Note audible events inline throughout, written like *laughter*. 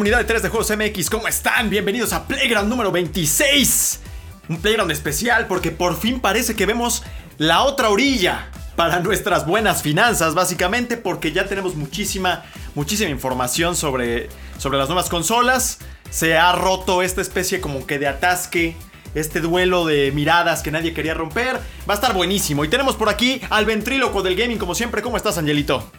Comunidad de 3 de Juegos MX, ¿cómo están? Bienvenidos a Playground número 26. Un Playground especial porque por fin parece que vemos la otra orilla para nuestras buenas finanzas, básicamente porque ya tenemos muchísima, muchísima información sobre, sobre las nuevas consolas. Se ha roto esta especie como que de atasque este duelo de miradas que nadie quería romper. Va a estar buenísimo. Y tenemos por aquí al ventríloco del gaming, como siempre. ¿Cómo estás, Angelito?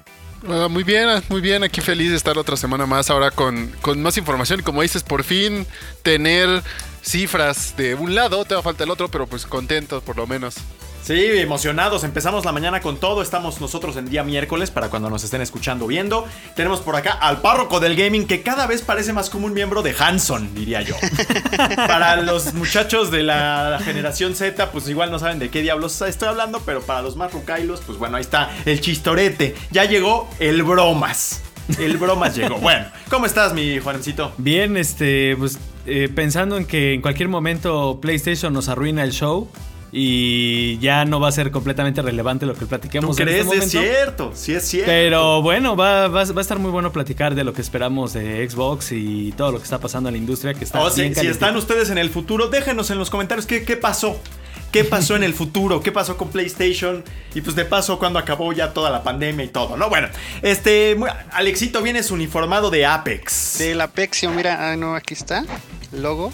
Ah, muy bien, muy bien. Aquí feliz de estar otra semana más ahora con, con más información. Y como dices, por fin tener cifras de un lado, te va a falta el otro, pero pues contentos por lo menos. Sí, emocionados. Empezamos la mañana con todo. Estamos nosotros en día miércoles para cuando nos estén escuchando viendo. Tenemos por acá al párroco del gaming que cada vez parece más como un miembro de Hanson, diría yo. *laughs* para los muchachos de la generación Z, pues igual no saben de qué diablos estoy hablando, pero para los más rucailos, pues bueno, ahí está el chistorete. Ya llegó el bromas. El bromas llegó. *laughs* Bueno, ¿cómo estás, mi Juancito? Bien, este, pues eh, pensando en que en cualquier momento PlayStation nos arruina el show y ya no va a ser completamente relevante lo que platiquemos ¿Tú en crees? este momento. es cierto, sí es cierto. Pero bueno, va, va- va a estar muy bueno platicar de lo que esperamos de Xbox y todo lo que está pasando en la industria que está O si, bien si caliente. están ustedes en el futuro, déjenos en los comentarios qué, qué pasó. ¿Qué pasó en el futuro? ¿Qué pasó con PlayStation? Y pues de paso, cuando acabó ya toda la pandemia y todo, ¿no? Bueno, este. muy- Alexito, vienes uniformado de Apex. Del Apexio, mira, ah, no, aquí está, logo,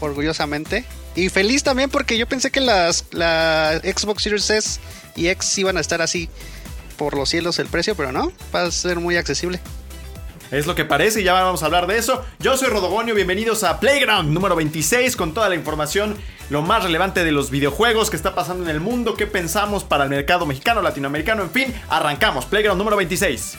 orgullosamente. Y feliz también porque yo pensé que las la Xbox Series S y X iban a estar así por los cielos el precio, pero no, va a ser muy accesible. Es lo que parece y ya vamos a hablar de eso. Yo soy Rodogonio, bienvenidos a Playground número 26 con toda la información, lo más relevante de los videojuegos que está pasando en el mundo, qué pensamos para el mercado mexicano, latinoamericano, en fin, arrancamos. Playground número 26.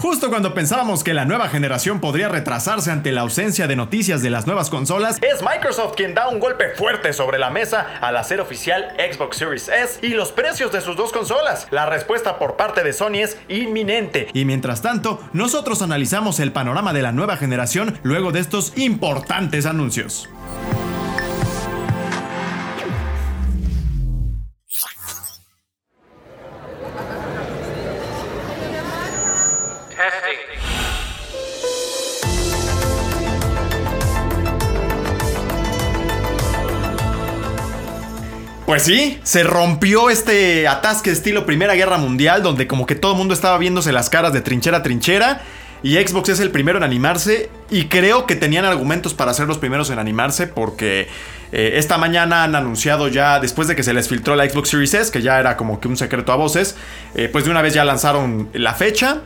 Justo cuando pensábamos que la nueva generación podría retrasarse ante la ausencia de noticias de las nuevas consolas, es Microsoft quien da un golpe fuerte sobre la mesa al hacer oficial Xbox Series S y los precios de sus dos consolas. La respuesta por parte de Sony es inminente. Y mientras tanto, nosotros analizamos el panorama de la nueva generación luego de estos importantes anuncios. Pues sí, se rompió este atasque estilo Primera Guerra Mundial, donde como que todo el mundo estaba viéndose las caras de trinchera a trinchera. Y Xbox es el primero en animarse. Y creo que tenían argumentos para ser los primeros en animarse. Porque eh, esta mañana han anunciado ya, después de que se les filtró la Xbox Series S, que ya era como que un secreto a voces. eh, pues de una vez ya lanzaron la fecha.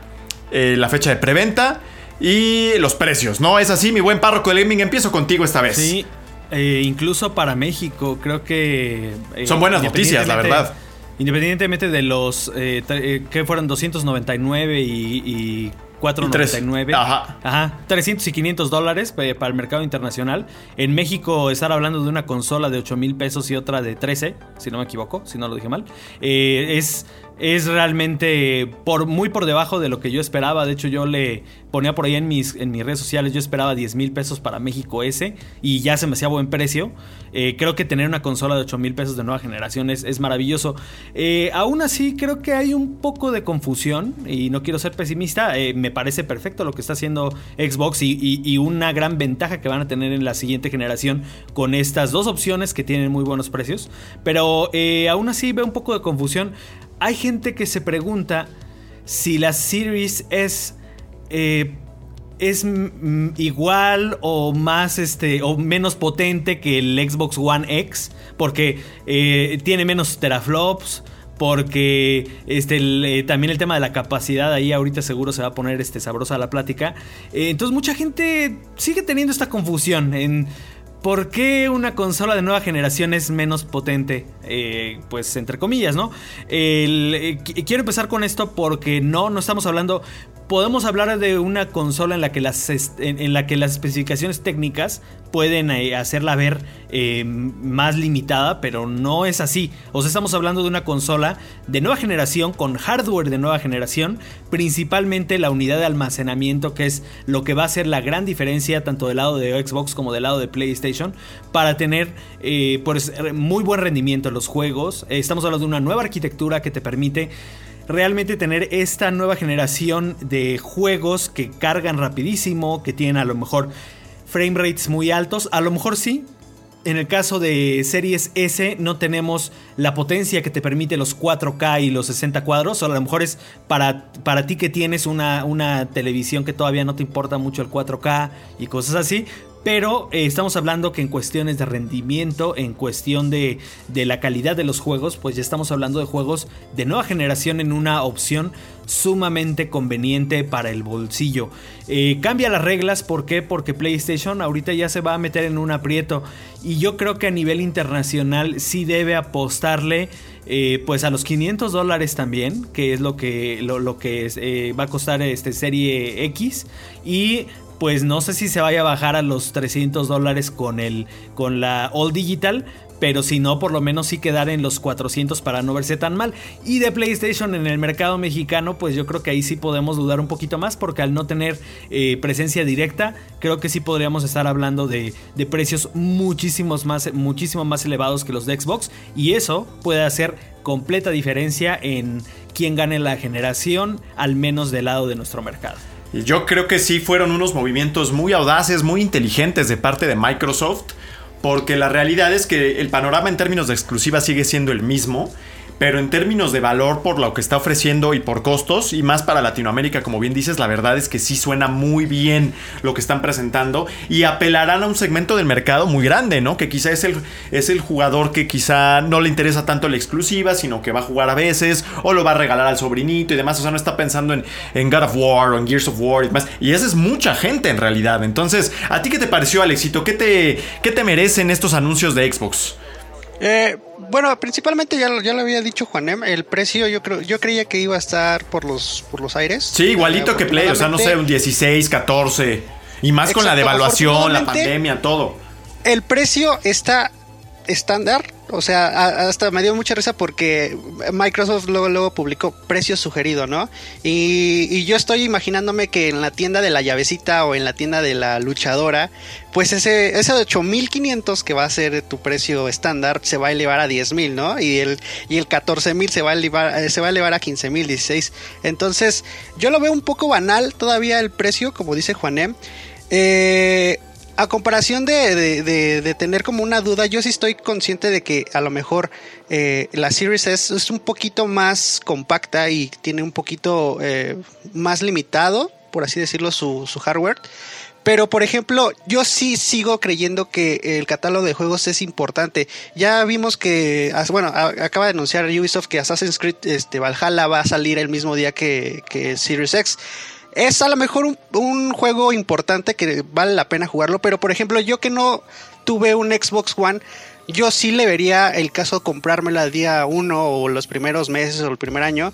eh, la fecha de preventa. Y los precios, ¿no? Es así, mi buen párroco del gaming. Empiezo contigo esta vez. Sí, eh, incluso para México, creo que. eh, Son buenas noticias, la verdad. Independientemente de los. eh, eh, que fueron 299 y. y 4.99. Ajá. Ajá. 300 y 500 dólares para el mercado internacional. En México estar hablando de una consola de 8 mil pesos y otra de 13, si no me equivoco, si no lo dije mal. eh, es, es realmente por, muy por debajo de lo que yo esperaba. De hecho, yo le ponía por ahí en mis, en mis redes sociales, yo esperaba 10 mil pesos para México ese y ya se me hacía buen precio. Eh, creo que tener una consola de 8 mil pesos de nueva generación es, es maravilloso. Eh, aún así, creo que hay un poco de confusión y no quiero ser pesimista. eh, me parece perfecto lo que está haciendo Xbox y, y- una gran ventaja que van a tener en la siguiente generación con estas dos opciones que tienen muy buenos precios. Pero aún así veo un poco de confusión. Hay gente que se pregunta si la Series es... eh, es igual o más este o menos potente que el Xbox One X porque eh, tiene menos teraflops porque este, eh, también el tema de la capacidad ahí ahorita seguro se va a poner este, sabrosa la plática. Entonces mucha gente sigue teniendo esta confusión en por qué una consola de nueva generación es menos potente, Eh, pues entre comillas, ¿no? Eh, qu- quiero empezar con esto porque no, no estamos hablando... Podemos hablar de una consola en la que las, en, la que las especificaciones técnicas pueden eh, hacerla ver eh, más limitada, pero no es así. O sea, estamos hablando de una consola de nueva generación, con hardware de nueva generación, principalmente la unidad de almacenamiento, que es lo que va a hacer la gran diferencia tanto del lado de Xbox como del lado de PlayStation, para tener eh, pues, muy buen rendimiento en los juegos. Eh, estamos hablando de una nueva arquitectura que te permite realmente tener esta nueva generación de juegos que cargan rapidísimo, que tienen a lo mejor frame rates muy altos, a lo mejor sí. En el caso de series S no tenemos la potencia que te permite los 4K y los 60 cuadros, o a lo mejor es para, para ti que tienes una, una televisión que todavía no te importa mucho el 4K y cosas así. Pero eh, estamos hablando que en cuestiones de rendimiento, en cuestión de, de la calidad de los juegos, pues ya estamos hablando de juegos de nueva generación en una opción sumamente conveniente para el bolsillo. Eh, cambia las reglas, ¿por qué? Porque PlayStation ahorita ya se va a meter en un aprieto y yo creo que a nivel internacional sí debe apostarle eh, pues a los 500 dólares también, que es lo que, lo, lo que va a costar este serie X y pues no sé si se vaya a bajar a los 300 dólares con, el, con la All Digital. Pero si no, por lo menos sí quedar en los 400 para no verse tan mal. Y de PlayStation en el mercado mexicano, pues yo creo que ahí sí podemos dudar un poquito más. Porque al no tener eh, presencia directa, creo que sí podríamos estar hablando de, de precios muchísimos más, muchísimo más elevados que los de Xbox. Y eso puede hacer completa diferencia en quién gane la generación, al menos del lado de nuestro mercado. Yo creo que sí fueron unos movimientos muy audaces, muy inteligentes de parte de Microsoft, porque la realidad es que el panorama en términos de exclusiva sigue siendo el mismo, pero en términos de valor por lo que está ofreciendo y por costos, y más para Latinoamérica, como bien dices, la verdad es que sí suena muy bien lo que están presentando y apelarán a un segmento del mercado muy grande, ¿no? Que quizá es el, es el jugador que quizá no le interesa tanto la exclusiva, sino que va a jugar a veces o lo va a regalar al sobrinito y demás, o sea, no está pensando en, en God of War o en Gears of War y demás. Y esa es mucha gente en realidad. Entonces, ¿a ti qué te pareció, Alexito? ¿Qué te, qué te merecen estos anuncios de Xbox? Eh, bueno, principalmente ya, lo- ya lo había dicho Juanem, el precio yo creo yo creía que iba a estar por los por los aires. Sí, igualito Eh, que Play, o sea, no sé, un 16, 14. Y más con la devaluación, la pandemia, todo. El precio está estándar, o sea, hasta me dio mucha risa porque Microsoft luego, luego publicó precio sugerido, ¿no? Y, yo estoy imaginándome que en la tienda de la llavecita o en la tienda de la luchadora, pues ese, ese de 8500 que va a ser tu precio estándar se va a elevar a 10000, ¿no? Y el, y el 14000 se va a elevar, eh, se va a elevar a 15000, 16. Entonces, yo lo veo un poco banal todavía el precio, como dice Juanem. Eh, a comparación de, de- de- tener como una duda, yo sí estoy consciente de que a lo mejor eh, la Series S es un poquito más compacta y tiene un poquito eh, más limitado, por así decirlo, su, su hardware. Pero, por ejemplo, yo sí sigo creyendo que el catálogo de juegos es importante. Ya vimos que, bueno, acaba de anunciar Ubisoft que Assassin's Creed este, Valhalla va a salir el mismo día que, que Series X. Es a lo mejor un, juego importante que vale la pena jugarlo, pero por ejemplo, yo que no tuve un Xbox One, yo sí le vería el caso de comprármela día uno o los primeros meses o el primer año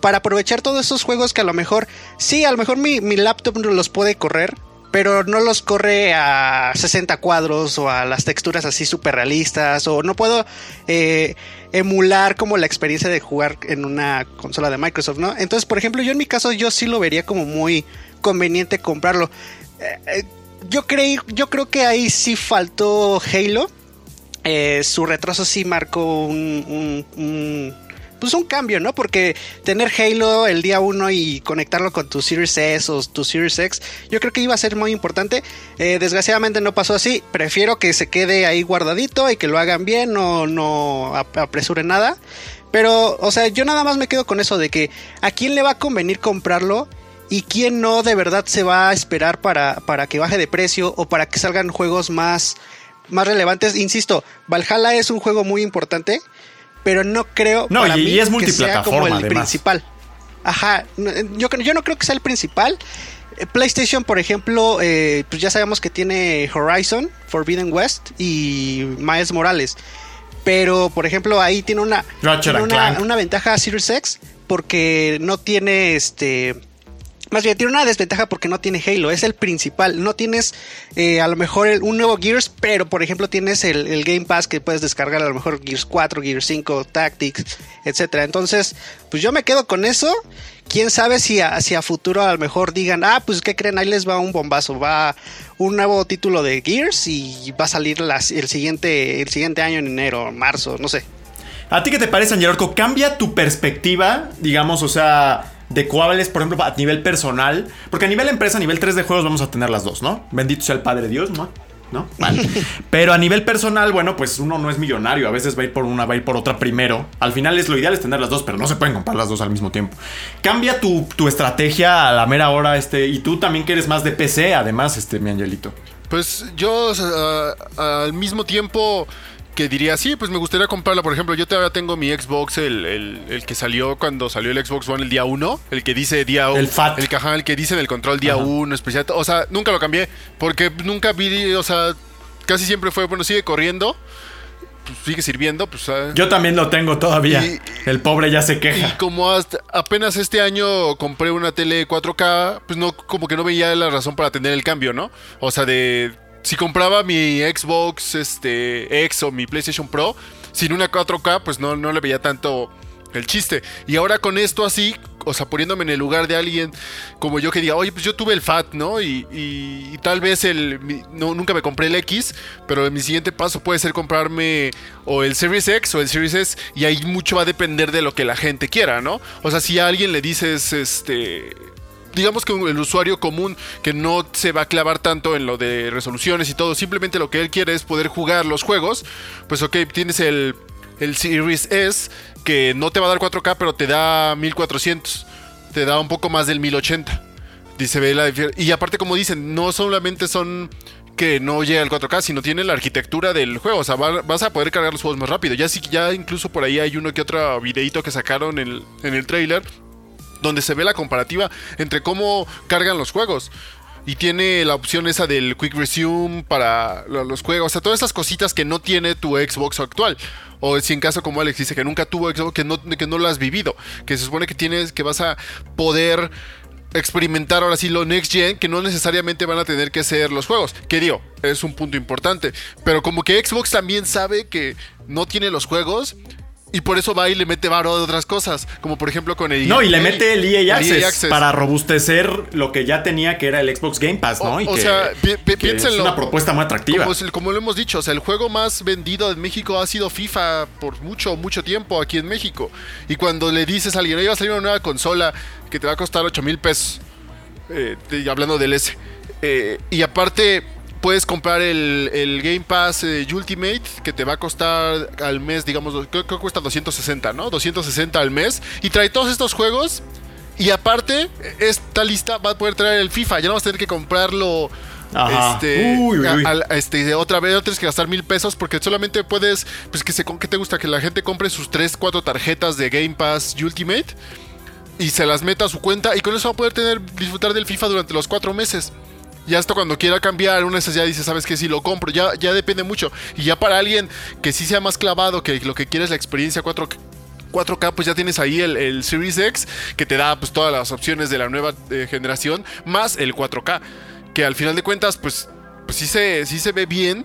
para aprovechar todos esos juegos que a lo mejor, sí, a lo mejor mi, mi laptop los puede correr, pero no los corre a 60 cuadros o a las texturas así súper realistas o no puedo eh, emular como la experiencia de jugar en una consola de Microsoft, ¿no? Entonces, por ejemplo, yo en mi caso yo sí lo vería como muy conveniente comprarlo. Eh, eh, yo, creí, yo creo que ahí sí faltó Halo. Eh, su retraso sí marcó un, pues un cambio, ¿no? Porque tener Halo el día 1 y conectarlo con tu Series S o tu Series X, yo creo que iba a ser muy importante. Eh, desgraciadamente no pasó así. Prefiero que se quede ahí guardadito y que lo hagan bien, no, no ap- apresuren nada. Pero, o sea, yo nada más me quedo con eso de que a quién le va a convenir comprarlo y quién no de verdad se va a esperar para, para que baje de precio o para que salgan juegos más, más relevantes. Insisto, Valhalla es un juego muy importante, pero no creo No, para y- mí y es que sea como el además. principal. Ajá, yo, yo no creo que sea el principal. Eh, PlayStation, por ejemplo, eh, pues ya sabemos que tiene Horizon, Forbidden West y Miles Morales. Pero, por ejemplo, ahí tiene una, tiene una, una ventaja Series X porque no tiene este. Más bien, tiene una desventaja porque no tiene Halo, es el principal. No tienes eh, a lo mejor un nuevo Gears, pero por ejemplo tienes el, Game Pass que puedes descargar a lo mejor Gears 4, Gears 5, Tactics, etcétera. Entonces, pues yo me quedo con eso. Quién sabe si a, si a futuro a lo mejor digan, ah, pues qué creen, ahí les va un bombazo, va un nuevo título de Gears y va a salir el, siguiente, el siguiente año en enero, marzo, no sé. ¿A ti qué te parece, Angelorco? ¿Cambia tu perspectiva, digamos, o sea, de cuáles, por ejemplo, a nivel personal? Porque a nivel empresa, a nivel 3 de juegos, vamos a tener las dos, ¿no? Bendito sea el Padre Dios, ¿no? ¿No? Vale. *laughs* Pero a nivel personal, bueno, pues uno no es millonario. A veces va a ir por una, va a ir por otra primero. Al final es lo ideal es tener las dos, pero no se pueden comprar las dos al mismo tiempo. Cambia tu, tu estrategia a la mera hora, este. Y tú también que eres más de PC, además, este, mi angelito. Pues yo al mismo tiempo que diría, sí, pues me gustaría comprarla. Por ejemplo, yo todavía tengo mi Xbox, el, el- el que salió cuando salió el Xbox One el día 1, el que dice día El FAT. El, que, ajá, el que dice en el control día Ajá. 1, especial. O sea, nunca lo cambié porque nunca vi, o sea, casi siempre fue, bueno, sigue corriendo, pues, sigue sirviendo, pues... ah, Yo también lo tengo todavía. Y- el pobre ya se y queja. como hasta apenas este año compré una tele 4K, pues no, como que no veía la razón para tener el cambio, ¿no? O sea, de si compraba mi Xbox este, X o mi PlayStation Pro sin una 4K, pues no, no le veía tanto el chiste. Y ahora con esto así, o sea, poniéndome en el lugar de alguien como yo que diga, oye, pues yo tuve el FAT, ¿no? Y, tal vez el, no, nunca me compré el X, pero mi siguiente paso puede ser comprarme o el Series X o el Series S, y ahí mucho va a depender de lo que la gente quiera, ¿no? O sea, si a alguien le dices, este, digamos que el usuario común que no se va a clavar tanto en lo de resoluciones y todo, simplemente lo que él quiere es poder jugar los juegos, pues ok, tienes el, el Series S que no te va a dar 4K, pero te da 1400, te da un poco más del 1080. Dice, ve la Y aparte, como dicen, no solamente son que no llega al 4K, sino tiene la arquitectura del juego. O sea, va- vas a poder cargar los juegos más rápido. Ya sí, ya incluso por ahí hay uno que otro videito que sacaron en en el trailer donde se ve la comparativa entre cómo cargan los juegos. Y tiene la opción esa del Quick Resume para lo- los juegos. O sea, todas esas cositas que no tiene tu Xbox actual. O si en caso como Alex dice que nunca tuvo Xbox, que no, que no lo has vivido. Que se supone que tienes, que vas a poder experimentar ahora sí lo next gen, que no necesariamente van a tener que ser los juegos. Que digo, es un punto importante. Pero como que Xbox también sabe que no tiene los juegos. Y por eso va y le mete varo de otras cosas. Como por ejemplo con el No, y le mete el EA el Access, Access. para robustecer lo que ya tenía que era el Xbox Game Pass, ¿no? O- y o que, sea, pi- pi- que es piénsenlo. una propuesta muy atractiva. Como, como lo hemos dicho, o sea, el juego más vendido en México ha sido FIFA por mucho, mucho tiempo aquí en México. Y cuando le dices a alguien, va a salir una nueva consola que te va a costar 8 mil pesos, eh, hablando del S. eh, y aparte, puedes comprar el, el Game Pass eh, Ultimate, que te va a costar al mes, digamos, creo que cuesta 260, ¿no? 260 al mes. Y trae todos estos juegos. Y aparte, esta lista va a poder traer el FIFA. Ya no vas a tener que comprarlo. Ajá. Este, Uy, uy, uy. a- este, otra vez no tienes que gastar mil pesos porque solamente puedes, pues que se, ¿qué te gusta? Que la gente compre sus 3, 4 tarjetas de Game Pass Ultimate y se las meta a su cuenta y con eso va a poder tener, disfrutar del FIFA durante los 4 meses. Y hasta cuando quiera cambiar una de esas ya dice, ¿sabes qué? Si lo compro, ya, ya depende mucho. Y ya para alguien que sí sea más clavado, que lo que quiere es la experiencia 4 4K, pues ya tienes ahí el, el Series X, que te da pues todas las opciones de la nueva eh, generación, más el 4K, que al final de cuentas, pues, pues sí, se, sí se ve bien,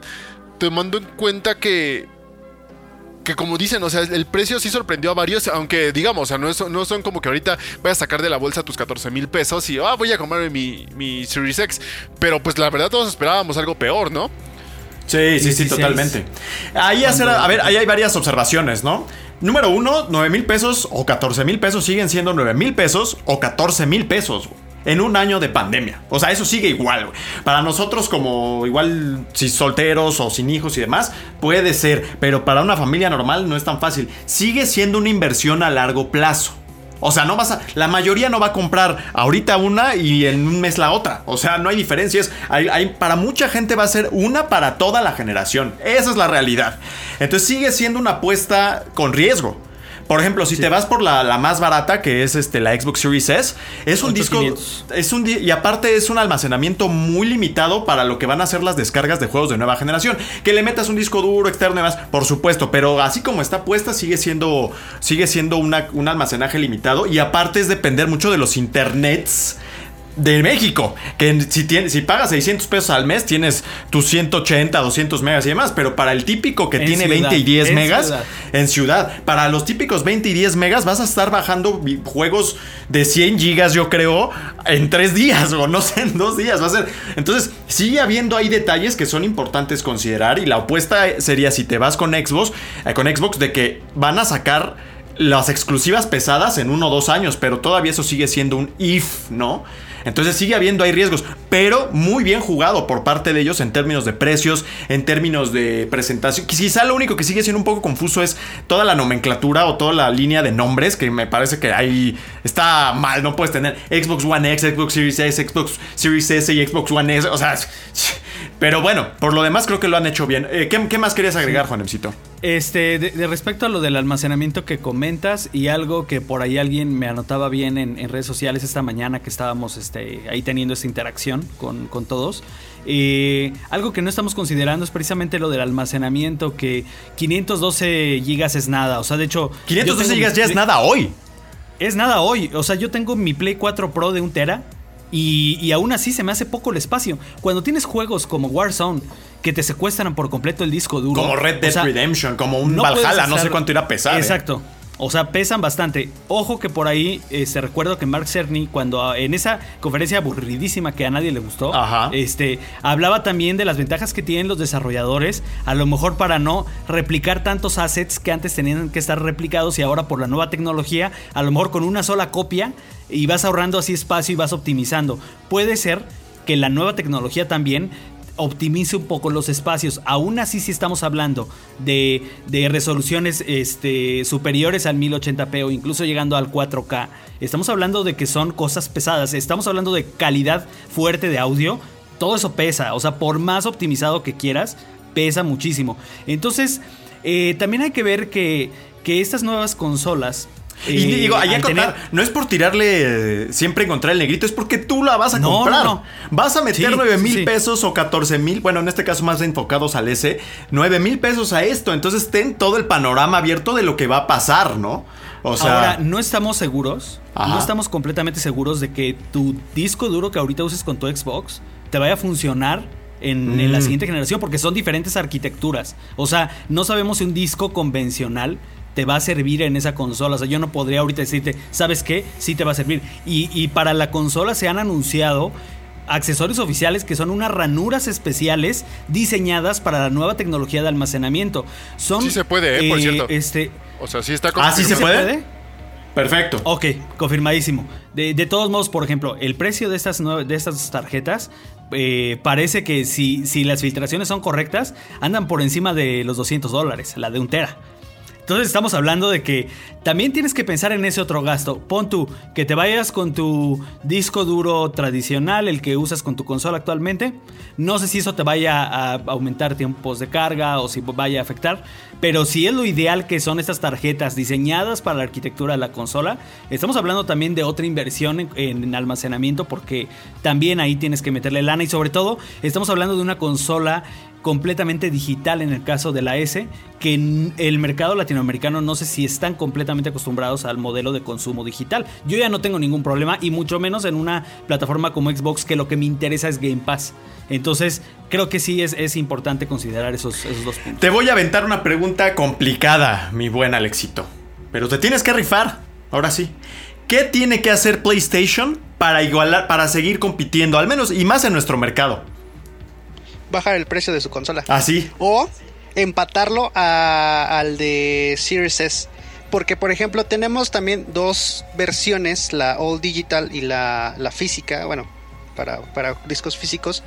tomando en cuenta que, que como dicen, o sea, el precio sí sorprendió a varios, aunque digamos, o sea, no, es- no son como que ahorita voy a sacar de la bolsa tus 14 mil pesos y ah, voy a comprarme mi, mi Series X, pero pues la verdad todos esperábamos algo peor, ¿no? Sí, sí, sí, 16. totalmente. Ahí hacer, a ver, ahí hay varias observaciones, ¿no? Número uno, 9 mil pesos o 14 mil pesos siguen siendo 9 mil pesos o 14 mil pesos. güey, En un año de pandemia. O sea, eso sigue igual. Para nosotros, como igual si solteros o sin hijos y demás, puede ser. Pero para una familia normal no es tan fácil. Sigue siendo una inversión a largo plazo. O sea, no vas a. La mayoría no va a comprar ahorita una y en un mes la otra. O sea, no hay diferencias. Para mucha gente va a ser una para toda la generación. Esa es la realidad. Entonces sigue siendo una apuesta con riesgo. Por ejemplo, si te vas por la, la más barata, que es este, la Xbox Series S, es un disco. 8500. Es un y aparte es un almacenamiento muy limitado para lo que van a ser las descargas de juegos de nueva generación. Que le metas un disco duro externo y demás, por supuesto, pero así como está puesta, sigue siendo, sigue siendo una- un almacenaje limitado. Y aparte es depender mucho de los internets. De México, que si, tienes, si pagas 600 pesos al mes tienes tus 180, 200 megas y demás, pero para el típico que En tiene ciudad, 20 y 10 en megas, ciudad. en ciudad. Para los típicos 20 y 10 megas vas a estar bajando juegos de 100 gigas, yo creo, en 3 días o no sé, en 2 días. Va a ser. Entonces, sigue habiendo ahí detalles que son importantes considerar y la apuesta sería si te vas con Xbox, eh, con Xbox de que van a sacar las exclusivas pesadas en uno o dos años, pero todavía eso sigue siendo un if, ¿no? Entonces sigue habiendo ahí riesgos, pero muy bien jugado por parte de ellos en términos de precios, en términos de presentación. Quizá lo único que sigue siendo un poco confuso es toda la nomenclatura o toda la línea de nombres, que me parece que ahí está mal, no puedes tener Xbox One X, Xbox Series S, Xbox Series S y Xbox One S, o sea... Pero bueno, por lo demás creo que lo han hecho bien. Eh, ¿qué, qué más querías agregar, Juanemcito? Este, de, de respecto a lo del almacenamiento que comentas y algo que por ahí alguien me anotaba bien en, en redes sociales esta mañana que estábamos este, ahí teniendo esta interacción con, con todos. eh, algo que no estamos considerando es precisamente lo del almacenamiento, que 512 gigas es nada. O sea, de hecho... yo 512 tengo gigas ya es nada hoy. Es nada hoy. O sea, yo tengo mi Play 4 Pro de un tera. Y, y aún así se me hace poco el espacio. Cuando tienes juegos como Warzone que te secuestran por completo el disco duro. Como Red Dead o sea, Redemption, como un no Valhalla, no sé cuánto irá a pesar. ¿eh? O sea, pesan bastante. Ojo que por ahí, este, recuerdo que Mark Cerny, cuando ah, en esa conferencia aburridísima que a nadie le gustó, Ajá. este, hablaba también de las ventajas que tienen los desarrolladores, a lo mejor para no replicar tantos assets que antes tenían que estar replicados y ahora por la nueva tecnología, a lo mejor con una sola copia y vas ahorrando así espacio y vas optimizando. Puede ser que la nueva tecnología también optimice un poco los espacios. Aún así, si estamos hablando de, de resoluciones este, superiores al 1080p o incluso llegando al 4K, estamos hablando de que son cosas pesadas. Estamos hablando de calidad fuerte de audio. Todo eso pesa. O sea, por más optimizado que quieras, pesa muchísimo. Entonces, eh, también hay que ver que, que estas nuevas consolas. Y digo, allá al contar, tener- no es por tirarle eh, siempre encontrar el negrito, es porque tú la vas a No, comprar. no, no. Vas a meter Sí, 9 sí, mil sí. pesos o 14 mil, bueno, en este caso más enfocados al S, 9 mil pesos a esto. Entonces ten todo el panorama abierto de lo que va a pasar, ¿no? O sea, Ahora, no estamos seguros, Ajá. no estamos completamente seguros de que tu disco duro que ahorita uses con tu Xbox te vaya a funcionar en, en la Mm. siguiente generación, porque son diferentes arquitecturas. O sea, no sabemos si un disco convencional te va a servir en esa consola. O sea, yo no podría ahorita decirte, ¿sabes qué? Sí te va a servir. Y, y para la consola se han anunciado accesorios oficiales que son unas ranuras especiales diseñadas para la nueva tecnología de almacenamiento. Son, Sí se puede, eh, por cierto. Este, O sea, sí está Ah, ¿sí se confirmado. puede? perfecto. Ok, confirmadísimo. De, de todos modos, por ejemplo, el precio de estas, de estas tarjetas eh, parece que si, si las filtraciones son correctas, andan por encima de los 200 dólares, la de un tera. Entonces estamos hablando de que también tienes que pensar en ese otro gasto. Pon tú que te vayas con tu disco duro tradicional, el que usas con tu consola actualmente. No sé si eso te vaya a aumentar tiempos de carga o si vaya a afectar. Pero si es lo ideal que son estas tarjetas diseñadas para la arquitectura de la consola, estamos hablando también de otra inversión en, en almacenamiento porque también ahí tienes que meterle lana y sobre todo estamos hablando de una consola completamente digital en el caso de la S, que el mercado latinoamericano no sé si están completamente acostumbrados al modelo de consumo digital. Yo ya no tengo ningún problema y mucho menos en una plataforma como Xbox que lo que me interesa es Game Pass. Entonces creo que sí es, es importante considerar esos, esos dos puntos. Te voy a aventar una pregunta complicada, mi buen Alexito. Pero te tienes que rifar. Ahora sí. ¿Qué tiene que hacer PlayStation para igualar, para seguir compitiendo, al menos y más en nuestro mercado? Bajar el precio de su consola. Así. O empatarlo a- al de Series S. Porque, por ejemplo, tenemos también dos versiones, la All Digital y la, la física, bueno, para, para discos físicos.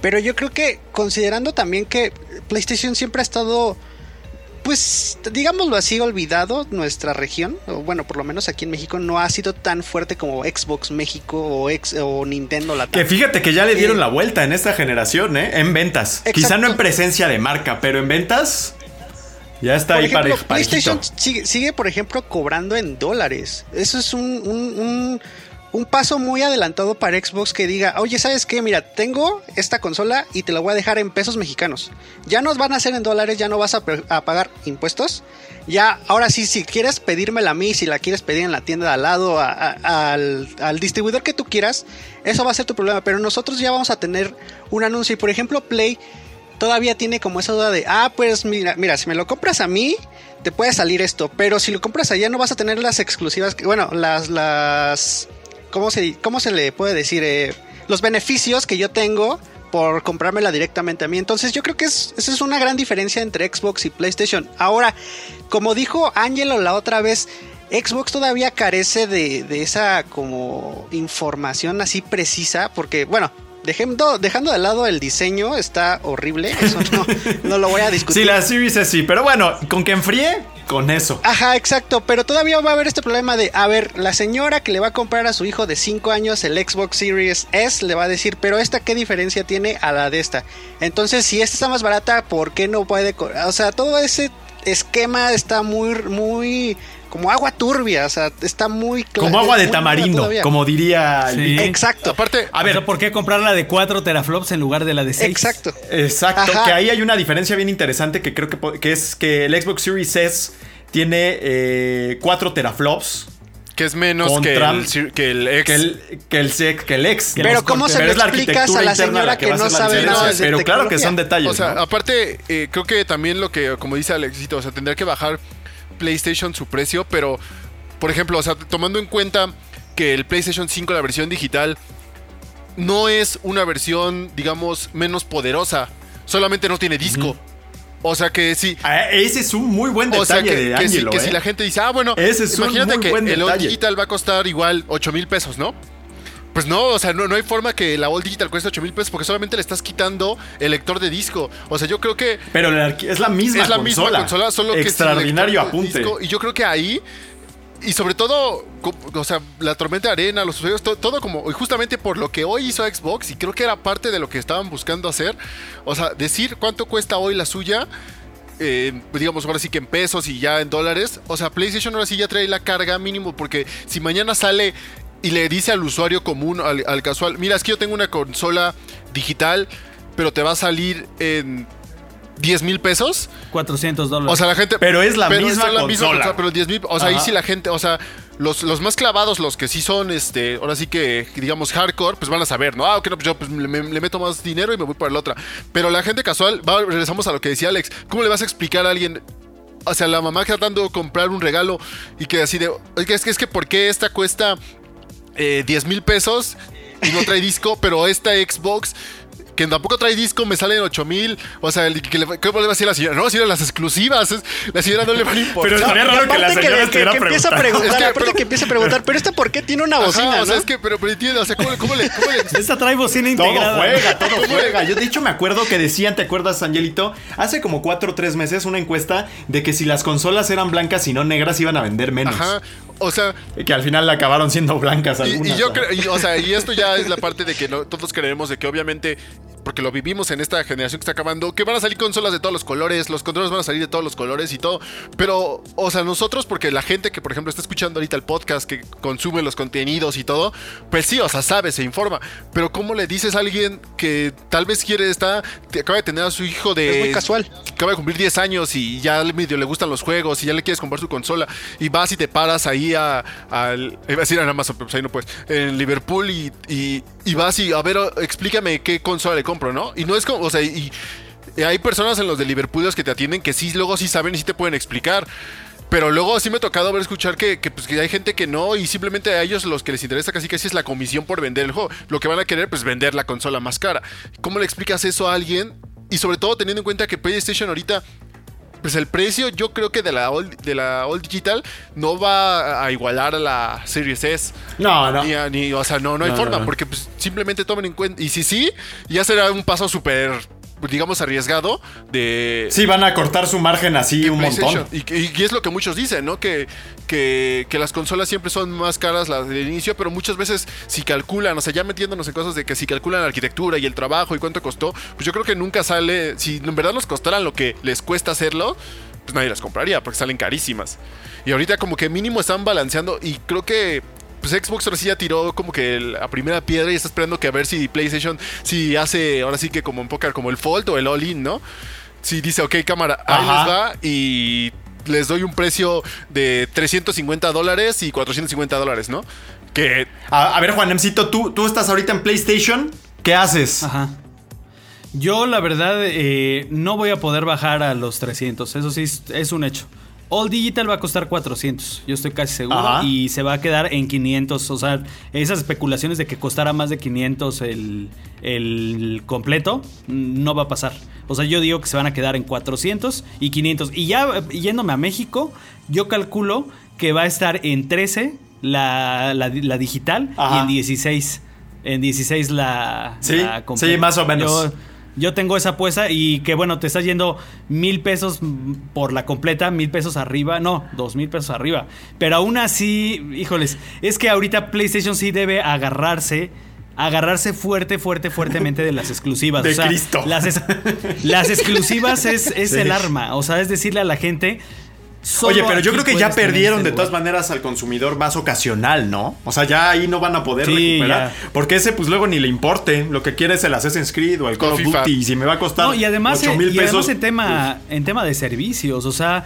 Pero yo creo que, considerando también que PlayStation siempre ha estado pues digámoslo así, olvidado nuestra región, o bueno, por lo menos aquí en México, no ha sido tan fuerte como Xbox México o, ex, o Nintendo Latam. Que fíjate que ya le dieron Eh, la vuelta en esta generación, ¿eh? En ventas. Exacto. Quizá no en presencia de marca, pero en ventas ya está Por ahí ejemplo. PlayStation sigue, sigue, por ejemplo, cobrando en dólares. Eso es un, un- un- un paso muy adelantado para Xbox que diga, oye, ¿sabes qué? Mira, tengo esta consola y te la voy a dejar en pesos mexicanos. Ya nos van a hacer en dólares, ya no vas a, pagar impuestos. Ya, ahora sí, si quieres pedírmela a mí, si la quieres pedir en la tienda de al lado, al, al distribuidor que tú quieras, eso va a ser tu problema. Pero nosotros ya vamos a tener un anuncio. Y por ejemplo, Play todavía tiene como esa duda de, ah, pues mira, mira, si me lo compras a mí, te puede salir esto, pero si lo compras allá no vas a tener las exclusivas, bueno, las, las, ¿cómo se, cómo se le puede decir? Eh, los beneficios que yo tengo por comprármela directamente a mí. Entonces yo creo que es, esa es una gran diferencia entre Xbox y PlayStation. Ahora, como dijo Angelo la otra vez, Xbox todavía carece de, de esa como información así precisa, porque bueno, dejando, dejando de lado el diseño, está horrible, eso no, no lo voy a *laughs* discutir. Sí, la Series es sí, pero bueno, con que enfríe, con eso. Ajá, exacto, pero todavía va a haber este problema de, a ver, la señora que le va a comprar a su hijo de 5 años el Xbox Series S le va a decir, pero esta qué diferencia tiene a la de esta. Entonces, si esta está más barata, ¿por qué no puede? O sea, todo ese esquema está muy, muy, como agua turbia, o sea, está muy Como agua de tamarindo, como diría el Sí. Exacto. Aparte, A ver, ¿por qué comprar la de 4 teraflops en lugar de la de 6? Exacto. Exacto, Ajá. que ahí hay una diferencia bien interesante que creo que, que es que el Xbox Series S tiene eh, 4 teraflops que es menos que el, que el X. que el, que el, SEC, que el X. Que Pero ¿cómo se Pero lo explicas a la señora la que no sabe nada de Pero claro que son detalles. O sea, ¿no? aparte, eh, creo que también lo que, como dice Alexito, o sea, tendría que bajar PlayStation su precio, pero, por ejemplo, o sea, tomando en cuenta que el PlayStation 5, la versión digital, no es una versión, digamos, menos poderosa, solamente no tiene disco. O sea que sí. Ah, Ese es un muy buen O sea detalle que, de que si, que ¿eh? si la gente dice, ah, bueno, Ese es un imagínate muy que buen el detalle. Digital va a costar igual 8 mil pesos, ¿no? Pues no, o sea, no, no hay forma que la All Digital cueste 8 mil pesos porque solamente le estás quitando el lector de disco. O sea, yo creo que Pero la es la misma es la consola. misma consola, solo que Extraordinario apunte. disco. Y yo creo que ahí, y sobre todo, o sea, la tormenta de arena, los usuarios, to- todo como, y justamente por lo que hoy hizo Xbox, y creo que era parte de lo que estaban buscando hacer, o sea, decir cuánto cuesta hoy la suya. eh, digamos ahora sí que en pesos y ya en dólares. O sea, PlayStation ahora sí ya trae la carga mínimo porque si mañana sale y le dice al usuario común, al, al casual, mira, es que yo tengo una consola digital, pero te va a salir en 10 mil pesos. 400 dólares. O sea, la gente. Pero es la misma es la consola. pero 10 mil. O sea, ahí Ajá. sí la gente. O sea, los, los más clavados, los que sí son, este, ahora sí que, digamos, hardcore, pues van a saber, ¿no? Ah, ok, no, pues yo pues, le, me- le meto más dinero y me voy para la otra. Pero la gente casual, va, regresamos a lo que decía Alex. ¿Cómo le vas a explicar a alguien? O sea, la mamá que está dando comprar un regalo y que así de. "Oiga, Es que, es que, ¿por qué esta cuesta eh, 10 mil pesos y no trae disco? *laughs* Pero esta Xbox que tampoco trae disco me sale en 8 mil. O sea, el, que le, ¿cómo le va a decir a la señora? No, si eran las exclusivas. es- la señora no le van a importar. Pero raro que la aparte señora que, estuviera que empieza a preguntar, Es que, aparte pero- que empieza a preguntar, *laughs* pero esta por qué tiene una Ajá, bocina, o sea, ¿no? es que, pero, pero entiende, o sea, ¿cómo le, cómo le, cómo *laughs* le- Esta trae bocina Todo integrada. juega, todo juega. Yo de hecho me acuerdo que decían, ¿te acuerdas, Angelito? Hace como cuatro o tres meses una encuesta de que si las consolas eran blancas y no negras iban a vender menos. Ajá, o sea, Que al final acabaron siendo blancas y, algunas. y yo o sea, y esto ya es la parte de que no- todos creemos de que obviamente, porque lo vivimos en esta generación que está acabando, que van a salir consolas de todos los colores, los controles van a salir de todos los colores y todo, pero, o sea, nosotros, porque la gente que, por ejemplo, está escuchando ahorita el podcast, que consume los contenidos y todo, pues sí, o sea, sabe, se informa, pero ¿cómo le dices a alguien que tal vez quiere, que acaba de tener a su hijo de... Es muy casual. acaba de cumplir 10 años y ya medio le gustan los juegos y ya le quieres comprar su consola y vas y te paras ahí a, al iba a decir en Amazon, pero pues ahí no puedes, en Liverpool y, y, y vas y a ver, explícame qué consola le compro, ¿no? Y no es como, o sea, y, hay personas en los de Liverpool que te atienden que sí, luego sí saben y sí te pueden explicar. Pero luego sí me ha tocado ver escuchar que, que, pues, que hay gente que no y simplemente a ellos los que les interesa casi casi es la comisión por vender el juego. Lo que van a querer pues vender la consola más cara. ¿Cómo le explicas eso a alguien? Y sobre todo teniendo en cuenta que PlayStation ahorita pues el precio yo creo que de la All, de la All Digital no va a igualar a la Series S. No, no. Ni, ni- o sea, no, no hay No, forma, no, no. porque pues, simplemente tomen en cuenta. Y si sí, ya será un paso súper digamos, arriesgado de... Sí, van a cortar su margen así un montón. Y, y- y es lo que muchos dicen, ¿no? Que, que, que las consolas siempre son más caras las del inicio, pero muchas veces si calculan, o sea, ya metiéndonos en cosas de que si calculan la arquitectura y el trabajo y cuánto costó, pues yo creo que nunca sale, si en verdad nos costaran lo que les cuesta hacerlo, pues nadie las compraría porque salen carísimas. Y ahorita como que mínimo están balanceando y creo que pues Xbox ahora sí ya tiró como que la primera piedra y está esperando que a ver si PlayStation si hace ahora sí que como en póker como el Fold o el All In, ¿no? Si dice, ok, cámara, ahí Ajá. les va y les doy un precio de 350 dólares y 450 dólares, ¿no? Que A, a ver, Juanemcito, tú, tú estás ahorita en PlayStation. ¿Qué haces? Ajá. Yo, la verdad, eh, no voy a poder bajar a los 300. Eso sí, es, es un hecho. All Digital va a costar 400. Yo estoy casi seguro. Ajá. Y se va a quedar en 500. O sea, esas especulaciones de que costara más de 500 el, el completo, no va a pasar. O sea, yo digo que se van a quedar en 400 y 500. Y ya yéndome a México, yo calculo que va a estar en 13 la, la- la digital Ajá. y en 16. En 16 la, Sí, la completa. sí, más o menos. Yo, yo tengo esa apuesta y que bueno, te estás yendo mil pesos por la completa, mil pesos arriba, no, dos mil pesos arriba. Pero aún así, híjoles, es que ahorita PlayStation sí debe agarrarse, agarrarse fuerte, fuerte, fuertemente de las exclusivas. De o sea, Cristo. Las, es- las exclusivas es, es *laughs* Sí. el arma, o sea, es decirle a la gente... solo Oye, pero yo creo que ya perdieron este de todas maneras al consumidor más ocasional, ¿no? O sea, ya ahí no van a poder Sí, recuperar. ya. Porque ese, pues luego ni le importe. Lo que quiere es el Assassin's Creed o el Call of. Duty. Y si me va a costar No, y además, 8 mil y además pesos. en tema, en tema de servicios, o sea,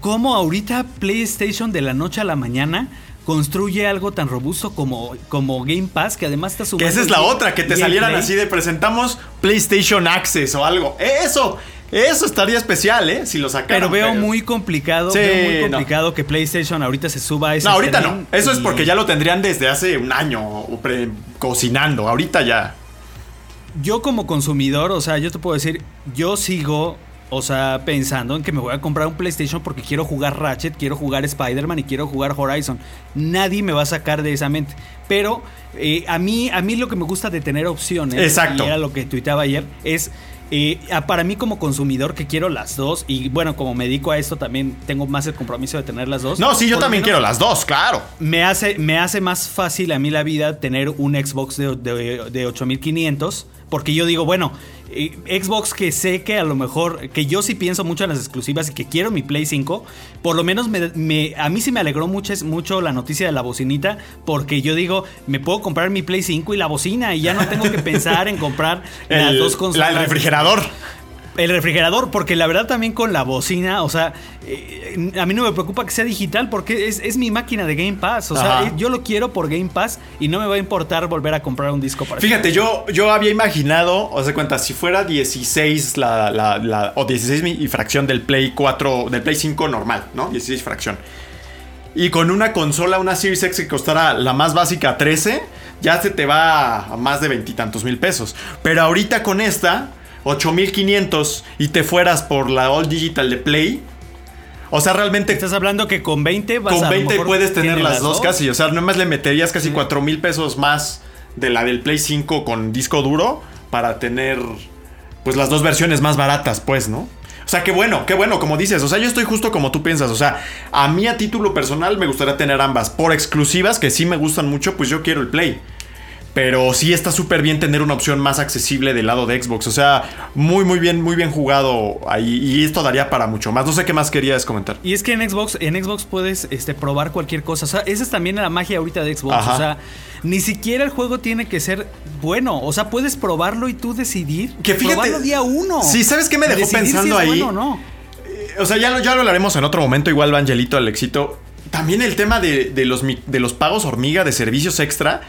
cómo ahorita PlayStation de la noche a la mañana construye algo tan robusto como, como Game Pass, que además está sumando... Que esa es la otra, que te salieran así de presentamos PlayStation Access o algo. Eso, eso estaría especial, ¿eh? Si lo sacaran. Pero veo muy complicado, Sí, veo muy no. complicado que PlayStation ahorita se suba a ese No, ahorita no. Eso es porque ya lo tendrían desde hace un año pre- cocinando. Ahorita ya. Yo como consumidor, o sea, yo te puedo decir, yo sigo, o sea, pensando en que me voy a comprar un PlayStation porque quiero jugar Ratchet, quiero jugar Spider-Man y quiero jugar Horizon. Nadie me va a sacar de esa mente. Pero eh, a, mí, a mí lo que me gusta de tener opciones, Exacto. y era lo que tuiteaba ayer, es... eh, a- para mí como consumidor que quiero las dos y bueno como me dedico a esto también tengo más el compromiso de tener las dos No, sí, yo también quiero las dos, claro. me hace, me hace más fácil a mí la vida tener un Xbox de, de, de 8500. Porque yo digo, bueno, Xbox que sé que a lo mejor, que yo sí pienso mucho en las exclusivas y que quiero mi Play 5, por lo menos me, me- a mí sí me alegró mucho, mucho la noticia de la bocinita, porque yo digo, me puedo comprar mi Play 5 y la bocina y ya no tengo que pensar en comprar *laughs* las dos la- consolas. el refrigerador. El refrigerador, porque la verdad también con la bocina, o sea, eh, a mí no me preocupa que sea digital porque es, es mi máquina de Game Pass. O sea, Ajá. eh, yo lo quiero por Game Pass y no me va a importar volver a comprar un disco para Fíjate, yo, yo había imaginado, o sea, cuenta, si fuera 16 la, la- la- o 16 mi- y fracción del Play 4, del Play 5 normal, ¿no? 16 fracción. Y con una consola, una Series X que costara la más básica 13, ya se te va a más de veintitantos mil pesos. Pero ahorita con esta, 8500 y te fueras por la All Digital de Play. O sea, realmente Estás hablando que con 20 vas a con lo 20 mejor puedes tener las dos casi. O sea, nomás le meterías casi 4 mil pesos más de la del Play 5 con disco duro para tener pues las dos versiones más baratas, pues, ¿no? O sea, qué bueno, qué bueno, como dices. O sea, yo estoy justo como tú piensas. O sea, a mí a título personal me gustaría tener ambas. Por exclusivas, que sí me gustan mucho, pues yo quiero el Play. Pero sí está súper bien tener una opción más accesible del lado de Xbox. O sea, muy, muy bien, muy bien jugado ahí. Y esto daría para mucho más. No sé qué más querías comentar. Y es que en Xbox, en Xbox puedes este, probar cualquier cosa. O sea, esa es también la magia ahorita de Xbox. Ajá. O sea, ni siquiera el juego tiene que ser bueno. O sea, puedes probarlo y tú decidir. Que fíjate- probarlo día uno. Sí, ¿sabes qué me dejó Decidir si pensando es ahí? bueno o no. O sea, ya lo, ya lo hablaremos en otro momento, igual Angelito, Alexito. También el tema de, de los, de los pagos hormiga de servicios extra,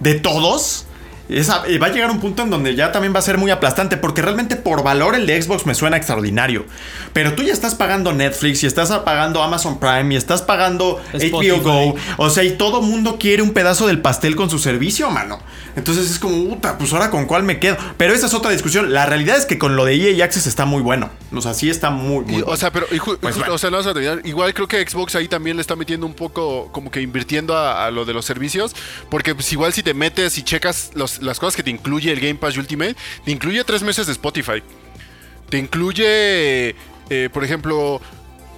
de todos. Esa- eh, va a llegar un punto en donde ya también va a ser muy aplastante, porque realmente por valor el de Xbox me suena extraordinario. Pero tú ya estás pagando Netflix y estás pagando Amazon Prime y estás pagando Spotify. HBO Go. O sea, y todo mundo quiere un pedazo del pastel con su servicio, mano. Entonces es como, puta, pues ahora con cuál me quedo. Pero esa es otra discusión. La realidad es que con lo de EA Access está muy bueno. O sea, sí está muy, muy Y, bueno. o sea, pero y ju- Pues bueno. o sea, no vas a terminar. Igual creo que Xbox ahí también le está metiendo un poco, como que invirtiendo a, a lo de los servicios. Porque pues igual si te metes y checas los- las cosas que te incluye el Game Pass Ultimate, te incluye tres meses de Spotify. te incluye, eh, por ejemplo,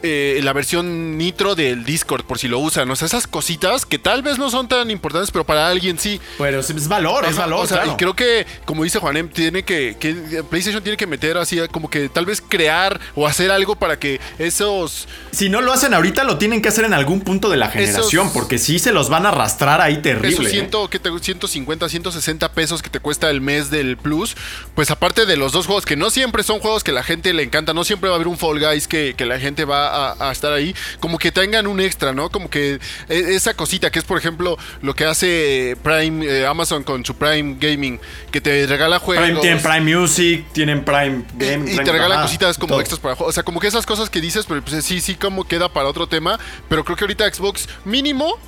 eh, la versión nitro del Discord, por si lo usan. O sea, esas cositas que tal vez no son tan importantes, pero para alguien sí. Pero es valor, es valor. O sea, claro. y creo que, como dice Juanem, tiene que, que PlayStation tiene que meter así, como que tal vez crear o hacer algo para que esos Si no lo hacen ahorita, lo tienen que hacer en algún punto de la generación, Esos- porque sí se los van a arrastrar ahí terrible. Esos ¿eh? ciento, que te- 150, 160 pesos que te cuesta el mes del Plus, pues aparte de los dos juegos, que no siempre son juegos que la gente le encanta, no siempre va a haber un Fall Guys que, que la gente va a, a estar ahí, como que tengan un extra, ¿no? Como que eh, esa cosita que es, por ejemplo, lo que hace Prime, eh, Amazon con su Prime Gaming, que te regala juegos. Prime, tienen Prime Music, tienen Prime Y- Game. y, Prime- te regalan cositas como todo. extras para juegos. O sea, como que esas cosas que dices, pero pues sí, sí, como queda para otro tema. Pero creo que ahorita Xbox mínimo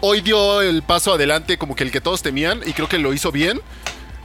hoy dio el paso adelante como que el que todos temían y creo que lo hizo bien.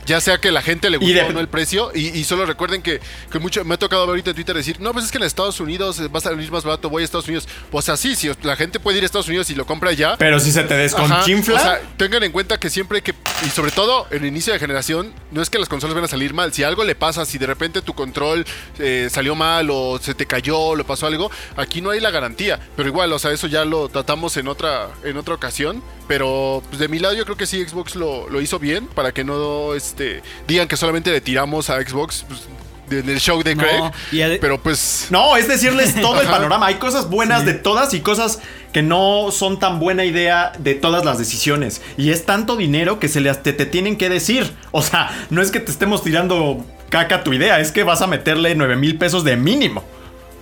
Ya sea que la gente le gustó o no el precio. Y, y solo recuerden que, que mucho me ha tocado ver ahorita en Twitter decir, no, pues es que en Estados Unidos va a salir más barato, voy a Estados Unidos. Pues así, si la gente puede ir a Estados Unidos y lo compra ya. Pero si se te desconchinfla. O sea, tengan en cuenta que siempre que, y sobre todo en el inicio de generación, no es que las consolas van a salir mal. Si algo le pasa, si de repente tu control eh, salió mal o se te cayó, le pasó algo, aquí no hay la garantía. Pero igual, o sea, eso ya lo tratamos en otra, en otra ocasión. Pero pues, de mi lado yo creo que sí Xbox lo, lo hizo bien para que no este, digan que solamente le tiramos a Xbox pues, de- en el show de No, Craig. Pero pues... No, es decirles todo el panorama. Hay cosas buenas de todas y cosas que no son tan buena idea de todas las decisiones. Y es tanto dinero que se les te, te tienen que decir. O sea, no es que te estemos tirando caca tu idea, es que vas a meterle 9 mil pesos de mínimo.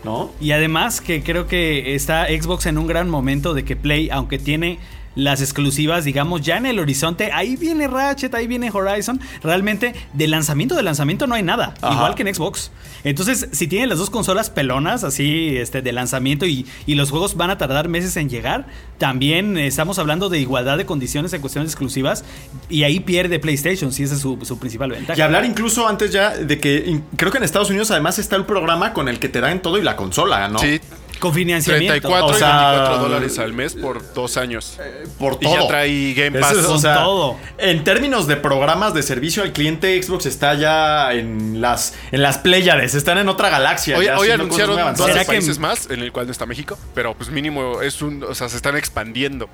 ¿No? Y además que creo que está Xbox en un gran momento de que Play, aunque tiene las exclusivas, digamos, ya en el horizonte, ahí viene Ratchet, ahí viene Horizon, realmente de lanzamiento de lanzamiento no hay nada, Ajá. igual que en Xbox. Entonces, si tienen las dos consolas pelonas, así, este, de lanzamiento y, y los juegos van a tardar meses en llegar, también estamos hablando de igualdad de condiciones en cuestiones exclusivas y ahí pierde PlayStation, si esa es su, su principal ventaja. Y hablar incluso antes ya de que creo que en Estados Unidos además está el programa con el que te dan todo y la consola, ¿no? Sí, Con financiamiento. 34 O y sea, 24 dólares al mes por dos años. Por Y todo. ya trae Game Pass. Eso es, o sea, todo. En términos de programas de servicio al cliente, Xbox está ya en las, en las Pléyades, están en otra galaxia. Hoy, ya hoy haciendo anunciaron dos avanzadas. ¿Será que- países más, en el cual no está México, pero pues mínimo es un, o sea, se están expandiendo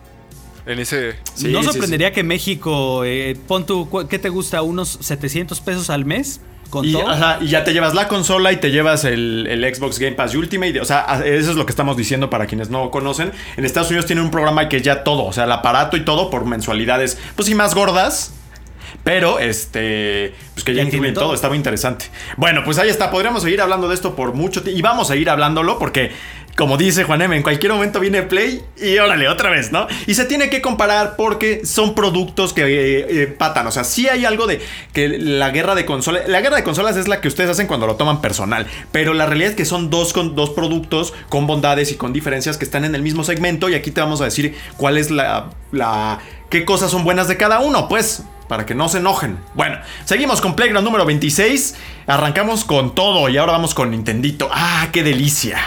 en ese. Sí, no sí, sorprendería que México, eh, pon tu, ¿qué te gusta? ¿Unos 700 pesos al mes? Con Y, todo. ajá, y ya te llevas la consola y te llevas el, el Xbox Game Pass Ultimate. O sea, eso es lo que estamos diciendo para quienes no conocen. En Estados Unidos tienen un programa que ya todo, o sea, el aparato y todo por mensualidades, pues sí, más gordas. Pero, este, pues que ya Ya incluyen tiene todo. todo. está muy interesante. Bueno, pues ahí está, podríamos seguir hablando de esto por mucho tiempo. Y vamos a ir hablándolo porque, como dice Juan M, en cualquier momento viene Play y órale, otra vez, ¿no? Y se tiene que comparar porque son productos que eh, eh, patan. O sea, sí hay algo de que la guerra de consolas. La guerra de consolas es la que ustedes hacen cuando lo toman personal. Pero la realidad es que son dos, con, dos productos con bondades y con diferencias que están en el mismo segmento. Y aquí te vamos a decir cuál es la. la qué cosas son buenas de cada uno, pues para que no se enojen. Bueno, seguimos con Playground número 26. Arrancamos con todo y ahora vamos con Nintendito. ¡Ah, qué delicia!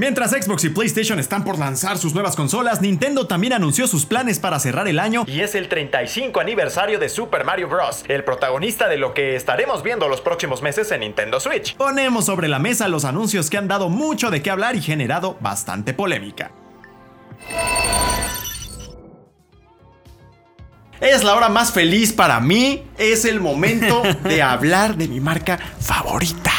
Mientras Xbox y PlayStation están por lanzar sus nuevas consolas, Nintendo también anunció sus planes para cerrar el año y es el 35 aniversario de Super Mario Bros., el protagonista de lo que estaremos viendo los próximos meses en Nintendo Switch. Ponemos sobre la mesa los anuncios que han dado mucho de qué hablar y generado bastante polémica. Es la hora más feliz para mí, es el momento *laughs* de hablar de mi marca favorita.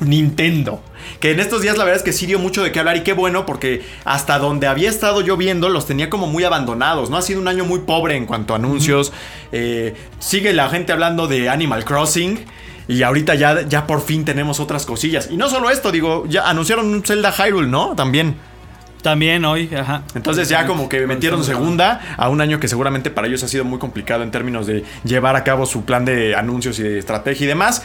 Nintendo. Que en estos días la verdad es que sí dio mucho de qué hablar y qué bueno porque hasta donde había estado yo viendo los tenía como muy abandonados, ¿no? Ha sido un año muy pobre en cuanto a anuncios. Eh, sigue la gente hablando de Animal Crossing. Y ahorita ya, ya por fin tenemos otras cosillas. Y no solo esto, digo, ya anunciaron un Zelda Hyrule, ¿no? También. También hoy, ajá. Entonces ya como que metieron segunda a un año que seguramente para ellos ha sido muy complicado en términos de llevar a cabo su plan de anuncios y de estrategia y demás.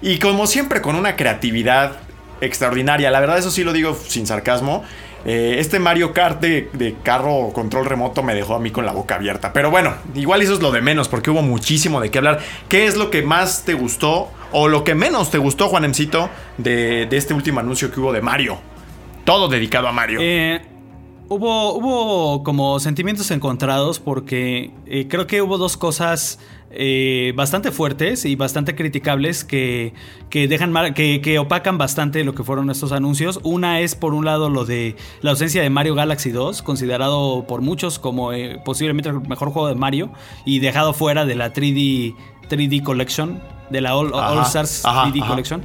Y como siempre con una creatividad extraordinaria, la verdad eso sí lo digo sin sarcasmo. eh, este Mario Kart de, de carro control remoto me dejó a mí con la boca abierta. Pero bueno, igual eso es lo de menos porque hubo muchísimo de qué hablar. ¿Qué es lo que más te gustó o lo que menos te gustó, Juanemcito, de, de este último anuncio que hubo de Mario? Todo dedicado a Mario. Eh, Hubo, hubo como sentimientos encontrados porque eh, creo que hubo dos cosas eh, bastante fuertes y bastante criticables que, que dejan que, que opacan bastante lo que fueron estos anuncios. Una es por un lado lo de la ausencia de Mario Galaxy 2, considerado por muchos como eh, posiblemente el mejor juego de Mario y dejado fuera de la 3D 3D Collection, de la All, Ajá, All Stars ajá, 3D ajá. Collection.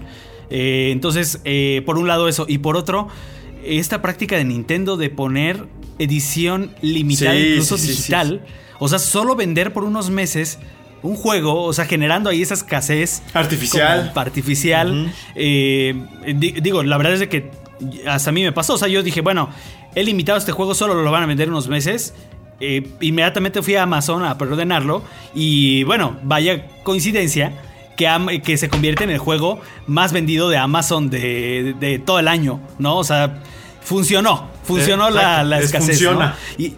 Eh, entonces, por un lado eso, y por otro, esta práctica de Nintendo de poner edición limitada, Sí, incluso sí, sí, sí, digital. O sea, solo vender por unos meses un juego, o sea, generando ahí esa escasez. Artificial. como artificial. Eh, di- digo, la verdad es de que hasta a mí me pasó. O sea, yo dije, bueno, he limitado este juego, solo lo van a vender unos meses. Eh, inmediatamente fui a Amazon a preordenarlo. Y bueno, vaya coincidencia. Que, que se convierte en el juego más vendido de Amazon de, de todo el año, ¿no? O sea, funcionó. Funcionó Eh, la, la es escasez. funciona. ¿no? Y,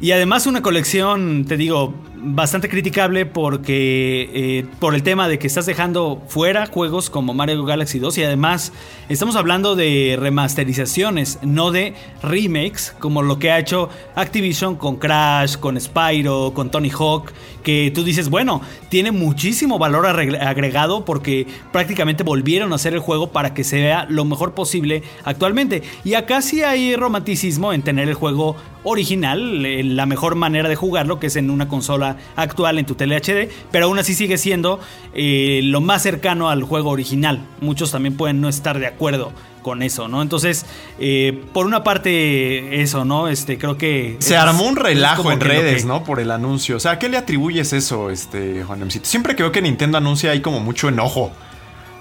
y además una colección, te digo, bastante criticable porque eh, por el tema de que estás dejando fuera juegos como Mario Galaxy 2 y además estamos hablando de remasterizaciones, no de remakes, como lo que ha hecho Activision con Crash, con Spyro, con Tony Hawk, que tú dices, bueno, tiene muchísimo valor agregado porque prácticamente volvieron a hacer el juego para que se vea lo mejor posible actualmente. Y acá sí hay romanticismo en tener el juego original, eh, la mejor manera de jugarlo, que es en una consola actual, en tu tele HD, pero aún así sigue siendo eh, lo más cercano al juego original. Muchos también pueden no estar de acuerdo con eso, ¿no? Entonces, eh, por una parte, eso, ¿no? Este, creo que... Se es- armó un relajo en redes, que- ¿no? Por el anuncio. O sea, ¿a qué le atribuyes eso, este, Juan Emcito? Siempre que veo que Nintendo anuncia hay como mucho enojo.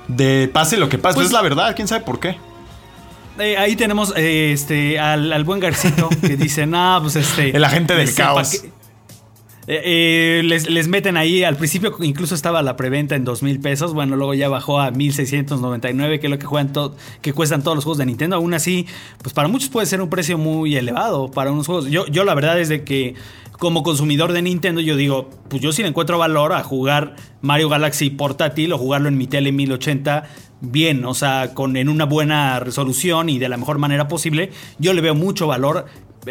De pase lo que pase. Pues- es la verdad, quién sabe por qué. Eh, ahí tenemos eh, este, al, al buen Garcito que *laughs* dice, nah, pues este... El agente del este, caos. que- Eh, eh, les, meten ahí, al principio incluso estaba la preventa en dos mil pesos, bueno, luego ya bajó a 1699, que es lo que, juegan que cuestan todos los juegos de Nintendo. Aún así, pues para muchos puede ser un precio muy elevado para unos juegos. Yo, yo la verdad es de que como consumidor de Nintendo, yo digo, pues yo sí le encuentro valor a jugar Mario Galaxy portátil o jugarlo en mi tele 1080 bien, o sea, con, en una buena resolución y de la mejor manera posible. Yo le veo mucho valor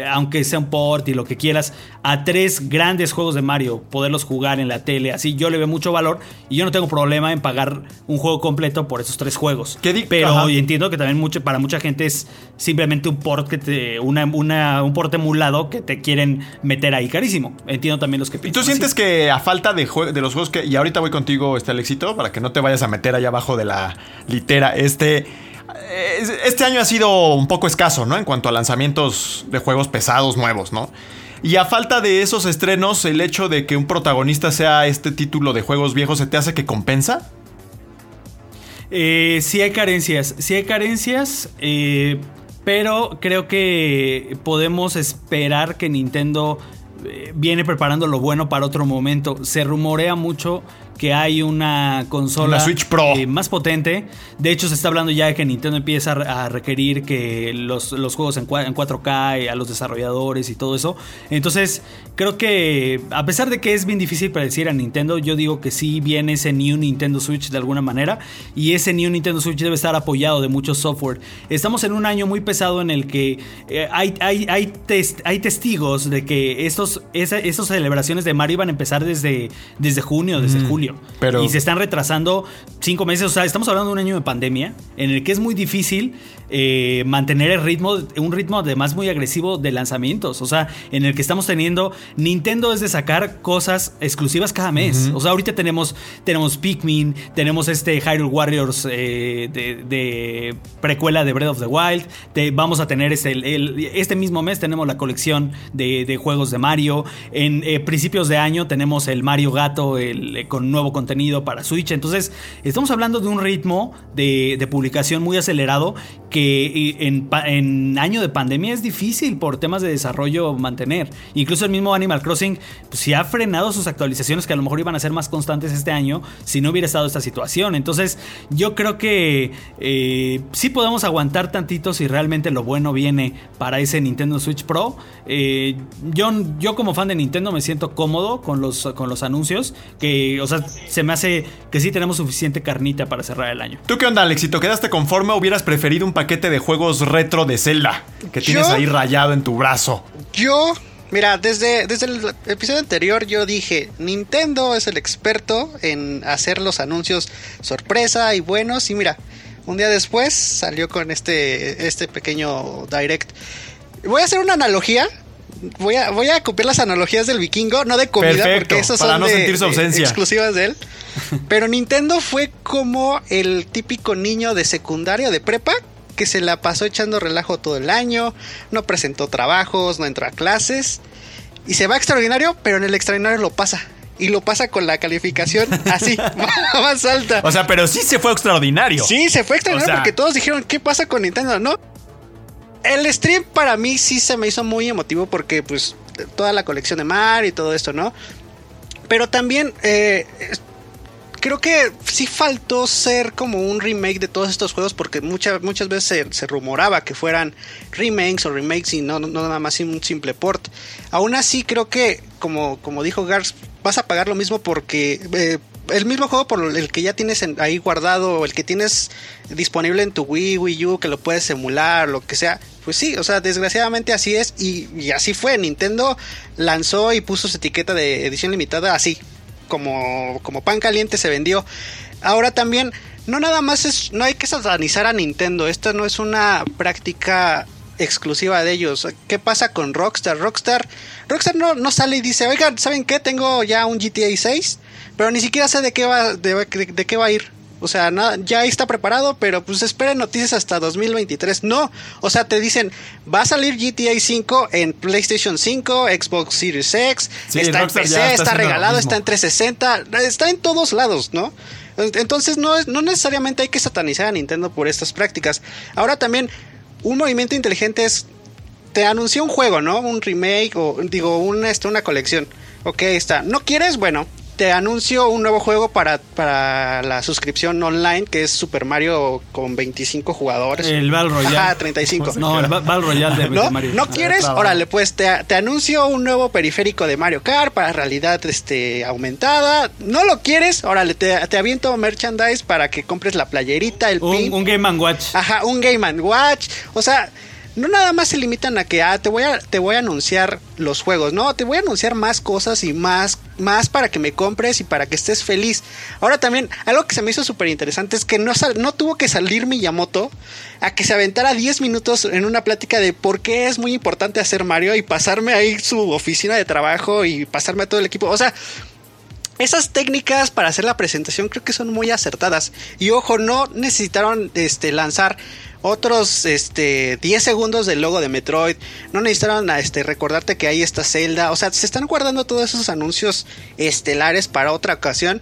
aunque sea un port y lo que quieras, a tres grandes juegos de Mario, poderlos jugar en la tele, así yo le veo mucho valor y yo no tengo problema en pagar un juego completo por esos tres juegos. ¿Qué Pero Ajá. entiendo que también mucho, para mucha gente es simplemente un port que te, una, una- un port emulado que te quieren meter ahí carísimo. Entiendo también los que ¿Y piensan tú sientes así. que a falta de, de los juegos que... Y ahorita voy contigo, este Alexito, para que no te vayas a meter allá abajo de la litera. Este... es- Este año ha sido un poco escaso, ¿no? En cuanto a lanzamientos de juegos pesados nuevos, ¿no? Y a falta de esos estrenos, el hecho de que un protagonista sea este título de juegos viejos, ¿se te hace que compensa? Eh, sí hay carencias, sí hay carencias, eh, pero creo que podemos esperar que Nintendo eh, viene preparando lo bueno para otro momento. Se rumorea mucho que hay una consola Una Switch Pro. eh, más potente. De hecho, se está hablando ya de que Nintendo empieza a requerir que los, los juegos en, cua- en 4K eh, a los desarrolladores y todo eso. Entonces, creo que a pesar de que es bien difícil predecir a Nintendo, yo digo que sí viene ese New Nintendo Switch de alguna manera. Y ese New Nintendo Switch debe estar apoyado de mucho software. Estamos en un año muy pesado en el que eh, hay, hay, hay, test- hay testigos de que estos, esa- esas celebraciones de Mario iban a empezar desde, desde junio, desde julio. Pero- Y se están retrasando cinco meses. O sea, estamos hablando de un año de pandemia en el que es muy difícil eh, mantener el ritmo, un ritmo además muy agresivo de lanzamientos. O sea, en el que estamos teniendo. Nintendo es de sacar cosas exclusivas cada mes. O sea, ahorita tenemos, tenemos Pikmin, tenemos este Hyrule Warriors eh, de, de precuela de Breath of the Wild. vamos a tener este, el- el- este mismo mes tenemos la colección de, de juegos de Mario. En eh, principios de año tenemos el Mario Gato el, con nuevo contenido para Switch. Entonces, estamos hablando de un ritmo de, de publicación muy acelerado que eh, en, año de pandemia es difícil por temas de desarrollo mantener. Incluso el mismo Animal Crossing, pues sí ha frenado sus actualizaciones que a lo mejor iban a ser más constantes este año si no hubiera estado esta situación. Entonces, yo creo que eh, sí podemos aguantar tantito si realmente lo bueno viene para ese Nintendo Switch Pro. Eh, yo, yo como fan de Nintendo me siento cómodo con los, con los anuncios, que, o sea, se me hace que sí tenemos suficiente carnita para cerrar el año. ¿Tú qué onda, Alexito? ¿Quedaste conforme o hubieras preferido un paquete paquete de juegos retro de Zelda que tienes Yo- ahí rayado en tu brazo? Yo, mira, desde, desde el episodio anterior yo dije, Nintendo es el experto en hacer los anuncios sorpresa y buenos. Y mira, un día después salió con este, este pequeño direct. Voy a hacer una analogía. Voy a, voy a copiar las analogías del vikingo, no de comida, Perfecto, porque esas son no de- exclusivas de él. *laughs* Pero Nintendo fue como el típico niño de secundaria, de prepa, que se la pasó echando relajo todo el año, no presentó trabajos, no entró a clases, y se va extraordinario, pero en el extraordinario lo pasa. Y lo pasa con la calificación *laughs* así, *laughs* más alta. O sea, pero sí se fue extraordinario. Sí, se fue extraordinario O sea- porque todos dijeron, ¿qué pasa con Nintendo? ¿No? El stream para mí sí se me hizo muy emotivo porque pues toda la colección de Mario y todo esto, ¿no? Pero también eh, creo que sí faltó ser como un remake de todos estos juegos porque muchas muchas veces se, rumoraba que fueran remakes o remakes y no, nada más un simple port. Aún así creo que, como, como dijo Gars, vas a pagar lo mismo porque... eh, el mismo juego por el que ya tienes en- ahí guardado, el que tienes disponible en tu Wii, Wii U, que lo puedes emular, lo que sea. Pues sí, o sea, desgraciadamente así es y, y así fue. Nintendo lanzó y puso su etiqueta de edición limitada así, como, como pan caliente se vendió. Ahora también, no nada más es, no hay que satanizar a Nintendo, esta no es una práctica exclusiva de ellos. ¿Qué pasa con Rockstar? Rockstar, Rockstar no, no sale y dice, oigan, ¿saben qué? Tengo ya un GTA 6, pero ni siquiera sé de qué va, de, qué va a ir. O sea, nada, ya está preparado, pero pues esperen noticias hasta 2023. No, o sea, te dicen, va a salir GTA 5 en PlayStation 5, Xbox Series X, Sí, está en PC, está regalado, está en 360, está en todos lados, ¿no? Entonces no, no necesariamente hay que satanizar a Nintendo por estas prácticas. Ahora también, un movimiento inteligente es, te anunció un juego, ¿no? Un remake o digo, una, este, una colección. Ok, está. ¿No quieres? Bueno, te anuncio un nuevo juego para, para la suscripción online, que es Super Mario con 25 jugadores. El Battle Royale. Ajá, 35. No, el Battle Royale de, ¿No? Mario. ¿No quieres? trabajo. Órale, pues te, te anuncio un nuevo periférico de Mario Kart para realidad este, aumentada. ¿No lo quieres? Órale, te, te aviento merchandise para que compres la playerita, el pin. Un, un Game Watch. Ajá, un Game Watch. O sea, no nada más se limitan a que ah, te voy a te voy a anunciar los juegos, no, te voy a anunciar más cosas y más más para que me compres y para que estés feliz. Ahora también algo que se me hizo súper interesante es que no no tuvo que salir Miyamoto a que se aventara 10 minutos en una plática de por qué es muy importante hacer Mario y pasarme ahí su oficina de trabajo y pasarme a todo el equipo. O sea, esas técnicas para hacer la presentación creo que son muy acertadas. Y ojo, no necesitaron este, lanzar otros este, 10 segundos del logo de Metroid. No necesitaron este, recordarte que ahí está Zelda. O sea, se están guardando todos esos anuncios estelares para otra ocasión.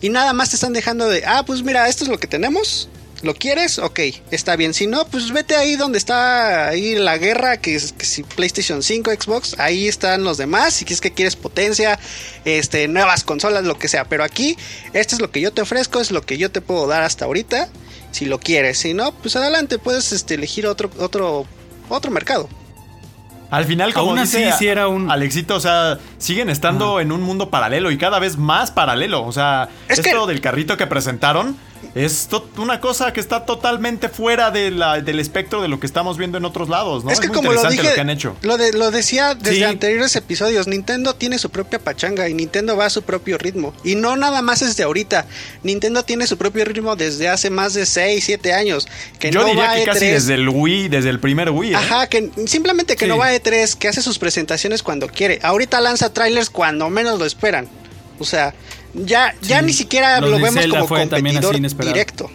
Y nada más te están dejando de, ah, pues mira, esto es lo que tenemos. ¿Lo quieres? Ok, está bien. Si no, pues vete ahí donde está ahí la guerra, que es que si PlayStation 5, Xbox, ahí están los demás. Si es que quieres potencia, este, nuevas consolas, lo que sea. Pero aquí, esto es lo que yo te ofrezco, es lo que yo te puedo dar hasta ahorita. Si lo quieres. Si no, pues adelante, puedes este, elegir otro, otro, otro mercado. Al final, como Aún así, dice sí era un- Alexito, o sea, siguen estando en un mundo paralelo y cada vez más paralelo. O sea, Es esto que- del carrito que presentaron es una cosa que está totalmente fuera de la- del espectro de lo que estamos viendo en otros lados, ¿no? es que muy como lo dije, que han hecho. Lo, de, lo decía desde Sí. anteriores episodios, Nintendo tiene su propia pachanga y Nintendo va a su propio ritmo. Y no nada más es de ahorita. Nintendo tiene su propio ritmo desde hace más de 6, 7 años. Que Yo no diría va que casi E3. desde el Wii, desde el primer Wii. ¿eh? Ajá, que simplemente que Sí. no va a E3, que hace sus presentaciones cuando quiere. Ahorita lanza trailers cuando menos lo esperan. O sea, ya, ya Sí. ni siquiera Lo lo vemos Zelda como fue también así competidor directo.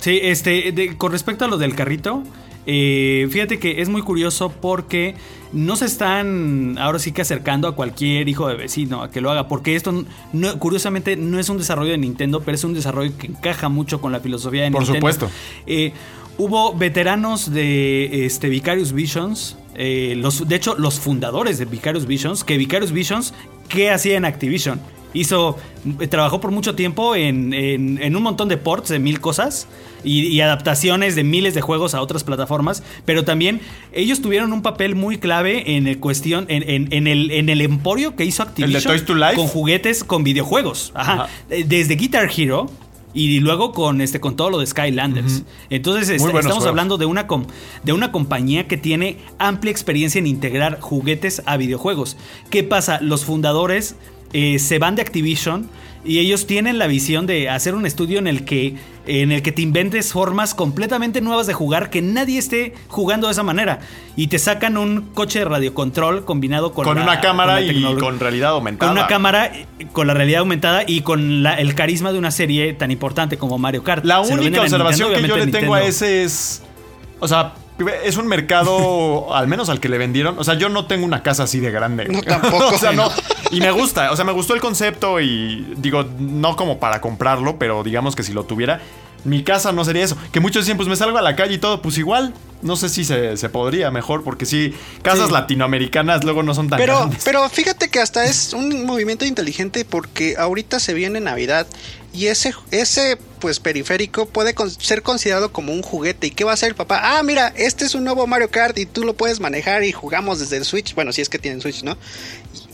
Sí, este, de- con respecto a lo del carrito, eh, fíjate que es muy curioso porque no se están ahora sí que acercando a cualquier hijo de vecino a que lo haga, porque esto no- curiosamente no es un desarrollo de Nintendo, pero es un desarrollo que encaja mucho con la filosofía de Por Nintendo. supuesto. Eh, hubo veteranos de este, Vicarious Visions, eh, los, de hecho los fundadores de Vicarious Visions, que Vicarious Visions, ¿qué hacía en Activision? Hizo, eh, trabajó por mucho tiempo en, en- en un montón de ports de mil cosas y, y adaptaciones de miles de juegos a otras plataformas, pero también ellos tuvieron un papel muy clave en el cuestión, en, en- en el, en el emporio que hizo Activision Toys to Life? con juguetes, con videojuegos. Ajá. Ajá. Eh, Desde Guitar Hero Y luego con este con todo lo de Skylanders. Entonces es- Muy buenos estamos juegos. hablando de una, com- de una compañía que tiene amplia experiencia en integrar juguetes a videojuegos. ¿Qué pasa? Los fundadores eh, se van de Activision y ellos tienen la visión de hacer un estudio en el que en el que te inventes formas completamente nuevas de jugar que nadie esté jugando de esa manera y te sacan un coche de radiocontrol combinado con, Con la- una cámara la y con realidad aumentada. con una cámara, con la realidad aumentada y con la- el carisma de una serie tan importante como Mario Kart. La única observación que yo le tengo a ese es. O sea, es un mercado, *laughs* al menos al que le vendieron. O sea, yo no tengo una casa así de grande. No, tampoco, *laughs* o sea, no. *laughs* Y me gusta, o sea, me gustó el concepto y digo, no como para comprarlo, pero digamos que si lo tuviera, mi casa no sería eso. Que muchos dicen, pues me salgo a la calle y todo, pues igual. No sé si se, se podría mejor, porque sí, casas Sí. latinoamericanas luego no son tan Pero, grandes. pero fíjate que hasta es un movimiento inteligente porque ahorita se viene Navidad y ese, ese pues periférico puede con- ser considerado como un juguete. ¿Y qué va a hacer el papá? Ah, mira, este es un nuevo Mario Kart y tú lo puedes manejar y jugamos desde el Switch. Bueno, si es que tienen Switch, ¿no?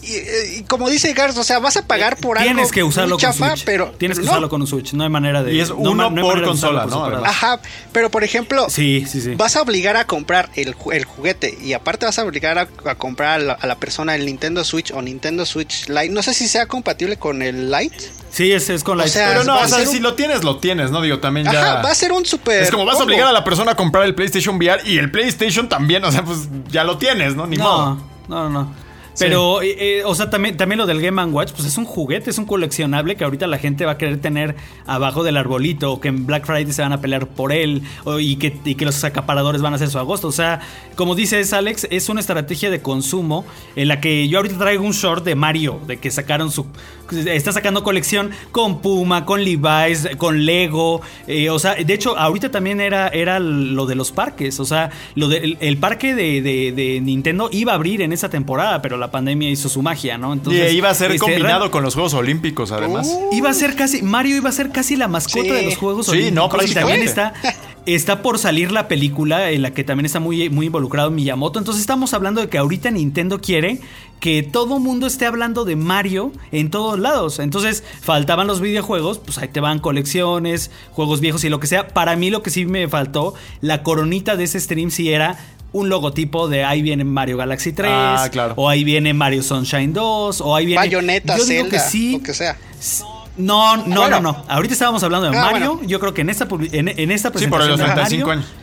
Y, y- como dice Gars, o sea, vas a pagar por algo. Tienes que usarlo muy con chafa, Switch. pero Tienes que no. usarlo con un Switch. No hay manera de. Y es no uno no por consola, por ¿no? Ajá, pero por ejemplo, Sí, sí, sí. vas a obligar a comprar el, el juguete y aparte vas a obligar a, a comprar a la, a la persona el Nintendo Switch o Nintendo Switch Lite. No sé si sea compatible con el Lite. Sí, es, es con la O sea, Pero no, o sea, un- si lo tienes, lo tienes, ¿no? Digo, también ya. Ajá, va a ser un super. Es como vas a obligar a la persona a comprar el PlayStation VR y el PlayStation también, o sea, pues ya lo tienes, ¿no? Ni modo. No, no, no. Pero, eh, eh, o sea, también, también lo del Game Watch, pues es un juguete, es un coleccionable que ahorita la gente va a querer tener abajo del arbolito, o que en Black Friday se van a pelear por él, o- y, que, y que los acaparadores van a hacer su agosto. O sea, como dices Alex, es una estrategia de consumo en la que yo ahorita traigo un short de Mario, de que sacaron su... Está sacando colección con Puma, con Levi's, con Lego. eh, o sea, de hecho, ahorita también era, era lo de los parques. O sea, lo de, el, el parque de, de- de Nintendo iba a abrir en esa temporada, pero la pandemia hizo su magia, ¿no? Entonces, y iba a ser este, combinado real- con los Juegos Olímpicos, además. Iba a ser casi. Mario iba a ser casi la mascota Sí. de los Juegos Sí, Olímpicos. no, y también está. *laughs* Está por salir la película en la que también está muy, muy involucrado Miyamoto. Entonces estamos hablando de que ahorita Nintendo quiere que todo mundo esté hablando de Mario en todos lados. Entonces faltaban los videojuegos, pues ahí te van colecciones, juegos viejos y lo que sea. Para mí lo que sí me faltó, la coronita de ese stream sí era un logotipo de ahí viene Mario Galaxy 3, Ah, claro. o ahí viene Mario Sunshine 2, o ahí viene... Bayonetta, Yo digo Zelda, que sí, lo que sea. no, no, Bueno. no, no. Ahorita estábamos hablando de Ah, Mario. bueno. Yo creo que en esta, en, en esta Sí, por presentación los de 35 Mario, años.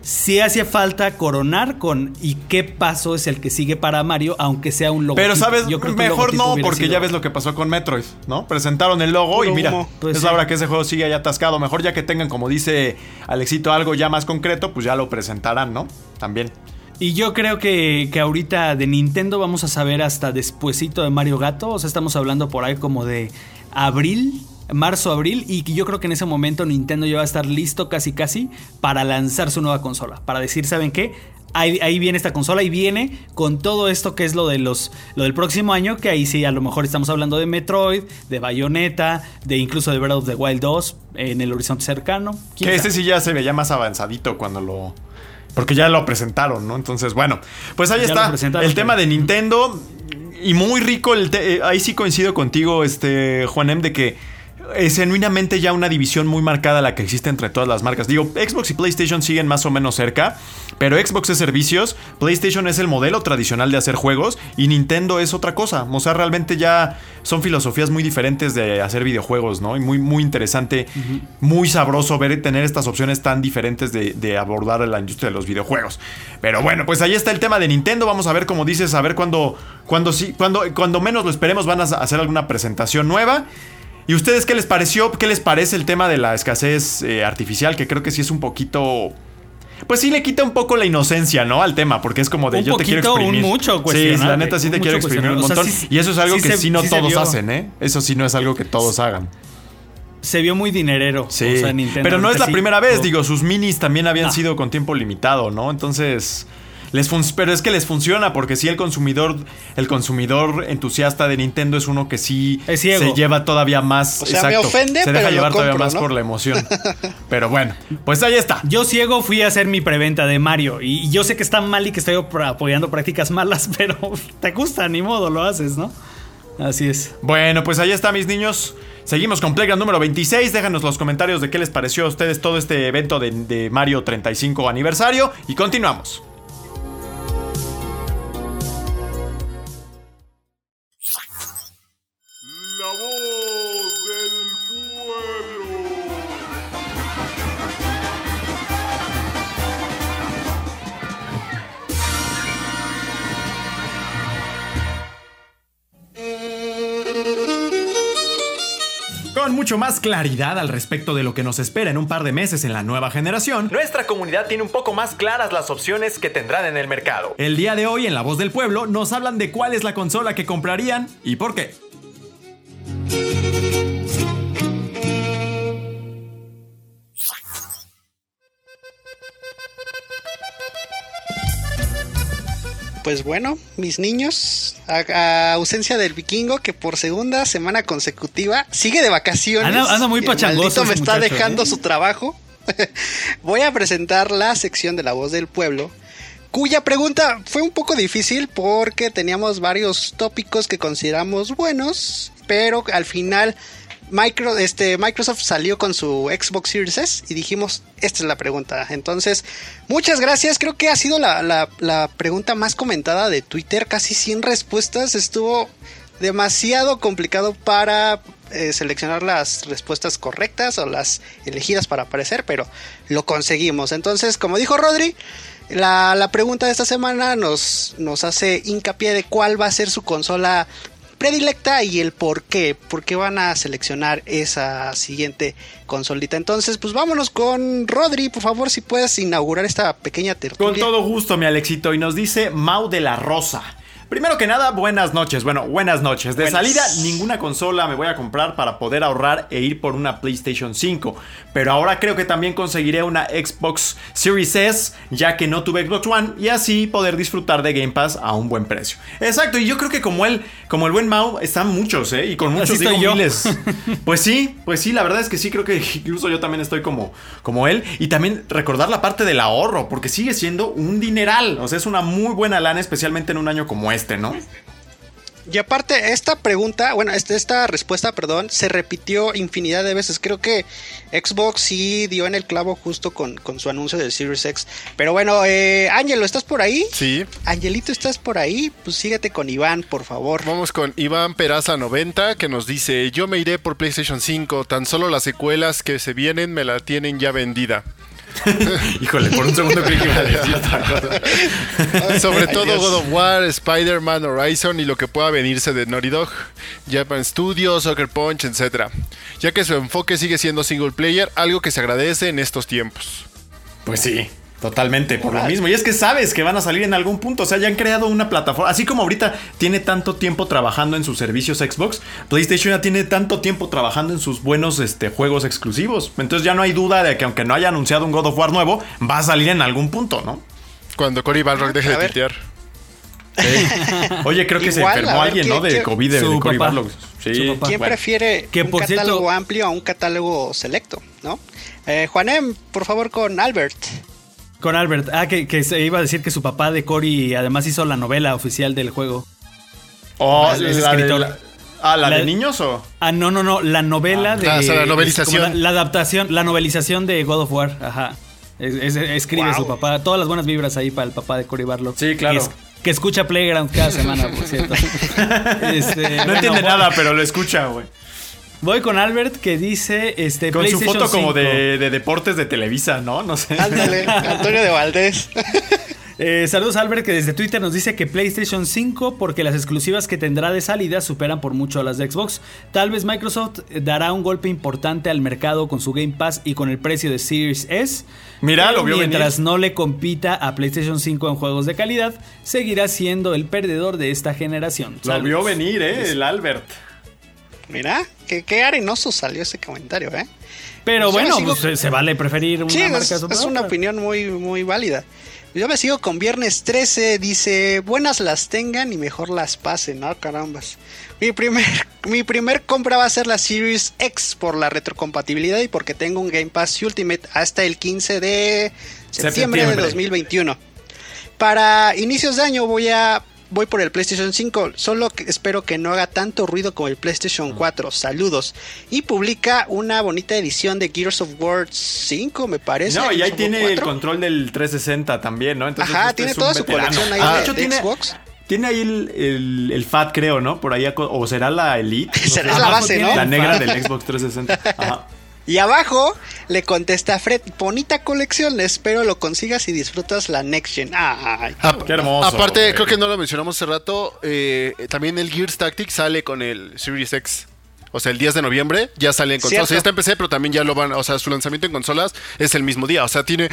sí hacía falta coronar con y qué paso es el que sigue para Mario, aunque sea un logo. Pero sabes, Yo creo mejor no, porque sido- ya ves lo que pasó con Metroid, ¿no? Presentaron el logo y mira. Pues es sí. la hora que ese juego sigue ahí atascado. Mejor ya que tengan, como dice Alexito, algo ya más concreto, pues ya lo presentarán, ¿no? También. Y yo creo que, que ahorita de Nintendo vamos a saber hasta despuesito de Mario Gato. O sea, estamos hablando por ahí como de abril, marzo, abril. Y yo creo que en ese momento Nintendo ya va a estar listo casi casi para lanzar su nueva consola. Para decir, ¿saben qué? Ahí, ahí viene esta consola y viene con todo esto que es lo de los lo del próximo año, que ahí sí a lo mejor estamos hablando de Metroid, de Bayonetta, de incluso de Breath of the Wild 2 en el horizonte cercano. ¿Quién Que este sabe? sí ya se veía más avanzadito cuando lo. Porque ya lo presentaron, ¿no? Entonces, bueno, pues ahí Ya está. El tema de Nintendo. Y muy rico. El te- eh, ahí sí coincido contigo, este, Juanem, de que es genuinamente ya una división muy marcada la que existe entre todas las marcas. Digo, Xbox y PlayStation siguen más o menos cerca, pero Xbox es servicios, PlayStation es el modelo tradicional de hacer juegos y Nintendo es otra cosa. O sea, realmente ya son filosofías muy diferentes de hacer videojuegos, ¿no? Y muy, muy interesante, muy sabroso ver tener estas opciones tan diferentes de, de abordar la industria de los videojuegos. Pero bueno, pues ahí está el tema de Nintendo. Vamos a ver, como dices, a ver cuándo, cuándo, sí, cuándo, cuando menos lo esperemos van a hacer alguna presentación nueva. ¿Y ustedes qué les pareció? ¿Qué les parece el tema de la escasez eh, artificial? Que creo que sí es un poquito... Pues sí le quita un poco la inocencia, ¿no? Al tema, porque es como de Un yo te quiero poquito, un exprimir. mucho Sí, la neta sí te quiero exprimir un. O montón. sea, sí- y eso es algo sí que se- sí no sí todos hacen, ¿eh? Eso sí no es algo que todos hagan. Se vio muy dinerero. Sí. o sea, Nintendo Pero no es la sí. primera vez, digo, sus minis también habían No. sido con tiempo limitado, ¿no? Entonces, les fun- pero es que les funciona porque sí el consumidor el consumidor entusiasta de Nintendo es uno que sí se lleva todavía más, O sea, me ofende, se deja pero llevar todavía más ¿no? por la emoción. *laughs* pero bueno, pues ahí está. Yo ciego fui a hacer mi preventa de Mario y yo sé que está mal y que estoy apoyando prácticas malas, *laughs* pero te gusta, ni modo, lo haces, ¿no? Así es. Bueno, pues ahí está, mis niños. Seguimos con Playground número 26. Déjanos los comentarios de qué les pareció a ustedes todo este evento de, de Mario 35 aniversario. Y continuamos. Con mucho más claridad al respecto de lo que nos espera en un par de meses en la nueva generación, nuestra comunidad tiene un poco más claras las opciones que tendrán en el mercado. El día de hoy en La Voz del Pueblo nos hablan de cuál es la consola que comprarían y por qué. Pues bueno, mis niños, a, a ausencia del vikingo que por segunda semana consecutiva sigue de vacaciones. Anda- anda muy pachangoso me está muchacho, dejando ¿eh? su trabajo. *laughs* Voy a presentar la sección de la voz del pueblo, cuya pregunta fue un poco difícil porque teníamos varios tópicos que consideramos buenos, pero al final Este, Microsoft salió con su Xbox Series S y dijimos, esta es la pregunta. Entonces, muchas gracias. Creo que ha sido la, pregunta más comentada de Twitter. Casi 100 respuestas. Estuvo demasiado complicado para eh, seleccionar las respuestas correctas o las elegidas para aparecer, pero lo conseguimos. Entonces, como dijo Rodri, la, la pregunta de esta semana nos, nos hace hincapié de cuál va a ser su consola predilecta y el por qué, por qué van a seleccionar esa siguiente consolita. Entonces, pues vámonos con Rodri, por favor, si puedes inaugurar esta pequeña Con tertulia. todo gusto, mi Alexito. Y nos dice Mau de la Rosa. Primero que nada, buenas noches. Bueno, buenas noches. De Buenas. salida, ninguna consola me voy a comprar para poder ahorrar e ir por una PlayStation 5. Pero ahora creo que también conseguiré una Xbox Series S, ya que no tuve Xbox One, y así poder disfrutar de Game Pass a un buen precio. Exacto, y yo creo que como él, como el buen Mau, están muchos, ¿eh? Y con muchos digo yo. miles. *laughs* Pues sí, pues sí, la verdad es que sí, creo que incluso yo también estoy como, como él. Y también recordar la parte del ahorro, porque sigue siendo un dineral. O sea, es una muy buena lana, especialmente en un año como este, ¿no? Y aparte, esta pregunta, bueno, este- esta respuesta, perdón, se repitió infinidad de veces. Creo que Xbox sí dio en el clavo justo con, con su anuncio del Series X. Pero bueno, eh, Ángelo, ¿estás por ahí? Sí. Angelito, ¿estás por ahí? Pues síguete con Iván, por favor. Vamos con Iván Peraza 90 que nos dice, yo me iré por PlayStation 5, tan solo las secuelas que se vienen me la tienen ya vendida. *laughs* Híjole, por un segundo creí que iba a decir otra cosa. Sobre Ay, todo Dios. God of War, Spider-Man, Horizon y lo que pueda venirse de Naughty Dog, Japan Studios, Soccer Punch, etc. Ya que su enfoque sigue siendo single player, algo que se agradece en estos tiempos. Pues sí, totalmente, por lo mismo. Y es que sabes que van a salir en algún punto. O sea, ya han creado una plataforma. Así como ahorita tiene tanto tiempo trabajando en sus servicios Xbox, PlayStation ya tiene tanto tiempo trabajando en sus buenos este, juegos exclusivos. Entonces ya no hay duda de que aunque no haya anunciado un God of War nuevo, va a salir en algún punto, ¿no? Cuando Cory Balrog deje A de ver. tuitear. *laughs* Oye, creo que se enfermó alguien, ¿qué- ¿no? De COVID, de, Su de Cory. Barlog. Sí. ¿Quién bueno. prefiere Que, un por cierto- catálogo amplio a un catálogo selecto, no? Eh, Juanem, por favor, con Albert. Con Albert. Ah, que, que se iba a decir que su papá de Cory además hizo la novela oficial del juego. Oh, Es la de escritor. la- ah, ¿la, La- de niños o...? Ah, no, no, no, la novela de... Ah, o sea, la novelización. La, la adaptación, la novelización de God of War, ajá. Es- es- escribe Wow. su papá, todas las buenas vibras ahí para el papá de Cory Barlow. Sí, claro. Que, es- que escucha Playground cada semana, por cierto. *laughs* Este, No bueno, entiende nada, pero lo escucha, güey. Voy con Albert que dice este Con su foto como 5. de, de deportes de Televisa, ¿no? No sé. Ándale, Antonio de Valdés. *laughs* Eh, saludos Albert que desde Twitter nos dice que PlayStation 5 porque las exclusivas que tendrá de salida superan por mucho a las de Xbox. Tal vez Microsoft dará un golpe importante al mercado con su Game Pass y con el precio de Series S. Mira, lo vio Mientras venir. no le compita a PlayStation 5 en juegos de calidad, seguirá siendo el perdedor de esta generación. Lo vio venir, ¿eh? El Albert. Mira, qué, qué arenoso salió ese comentario, ¿eh? Pero Pues bueno, sigo- pues, se, vale preferir una Sí, marca es, es una otra. opinión muy, muy válida. Yo me sigo con Viernes 13, dice, buenas las tengan y mejor las pasen, ¿no? Carambas. Mi primer, mi primer compra va a ser la Series X por la retrocompatibilidad y porque tengo un Game Pass Ultimate hasta el 15 de septiembre, Septiembre. de 2021. Para inicios de año voy a voy por el PlayStation 5. Solo que espero que no haga tanto ruido como el PlayStation 4. Saludos. Y publica una bonita edición de Gears of War 5, me parece. No, y ahí tiene el 4. control del 360 también, ¿no? Entonces, Ajá, este tiene toda su colección ahí Ah, de- hecho, de tiene, Xbox. tiene ahí el, el, el FAT, creo, ¿no? Por ahí, o será la Elite. *laughs* no Será sé. la base, ¿no? La negra del Xbox 360. Ajá. Y abajo le contesta Fred, bonita colección, espero lo consigas y disfrutas la Next Gen. Ay, Ah, Qué hermoso, Aparte, güey. creo que no lo mencionamos hace rato. eh, también el Gears Tactics sale con el Series X. O sea, el 10 de noviembre ya sale en consolas. O sea, ya está en PC, pero también ya lo van. O sea, su lanzamiento en consolas es el mismo día. O sea, tiene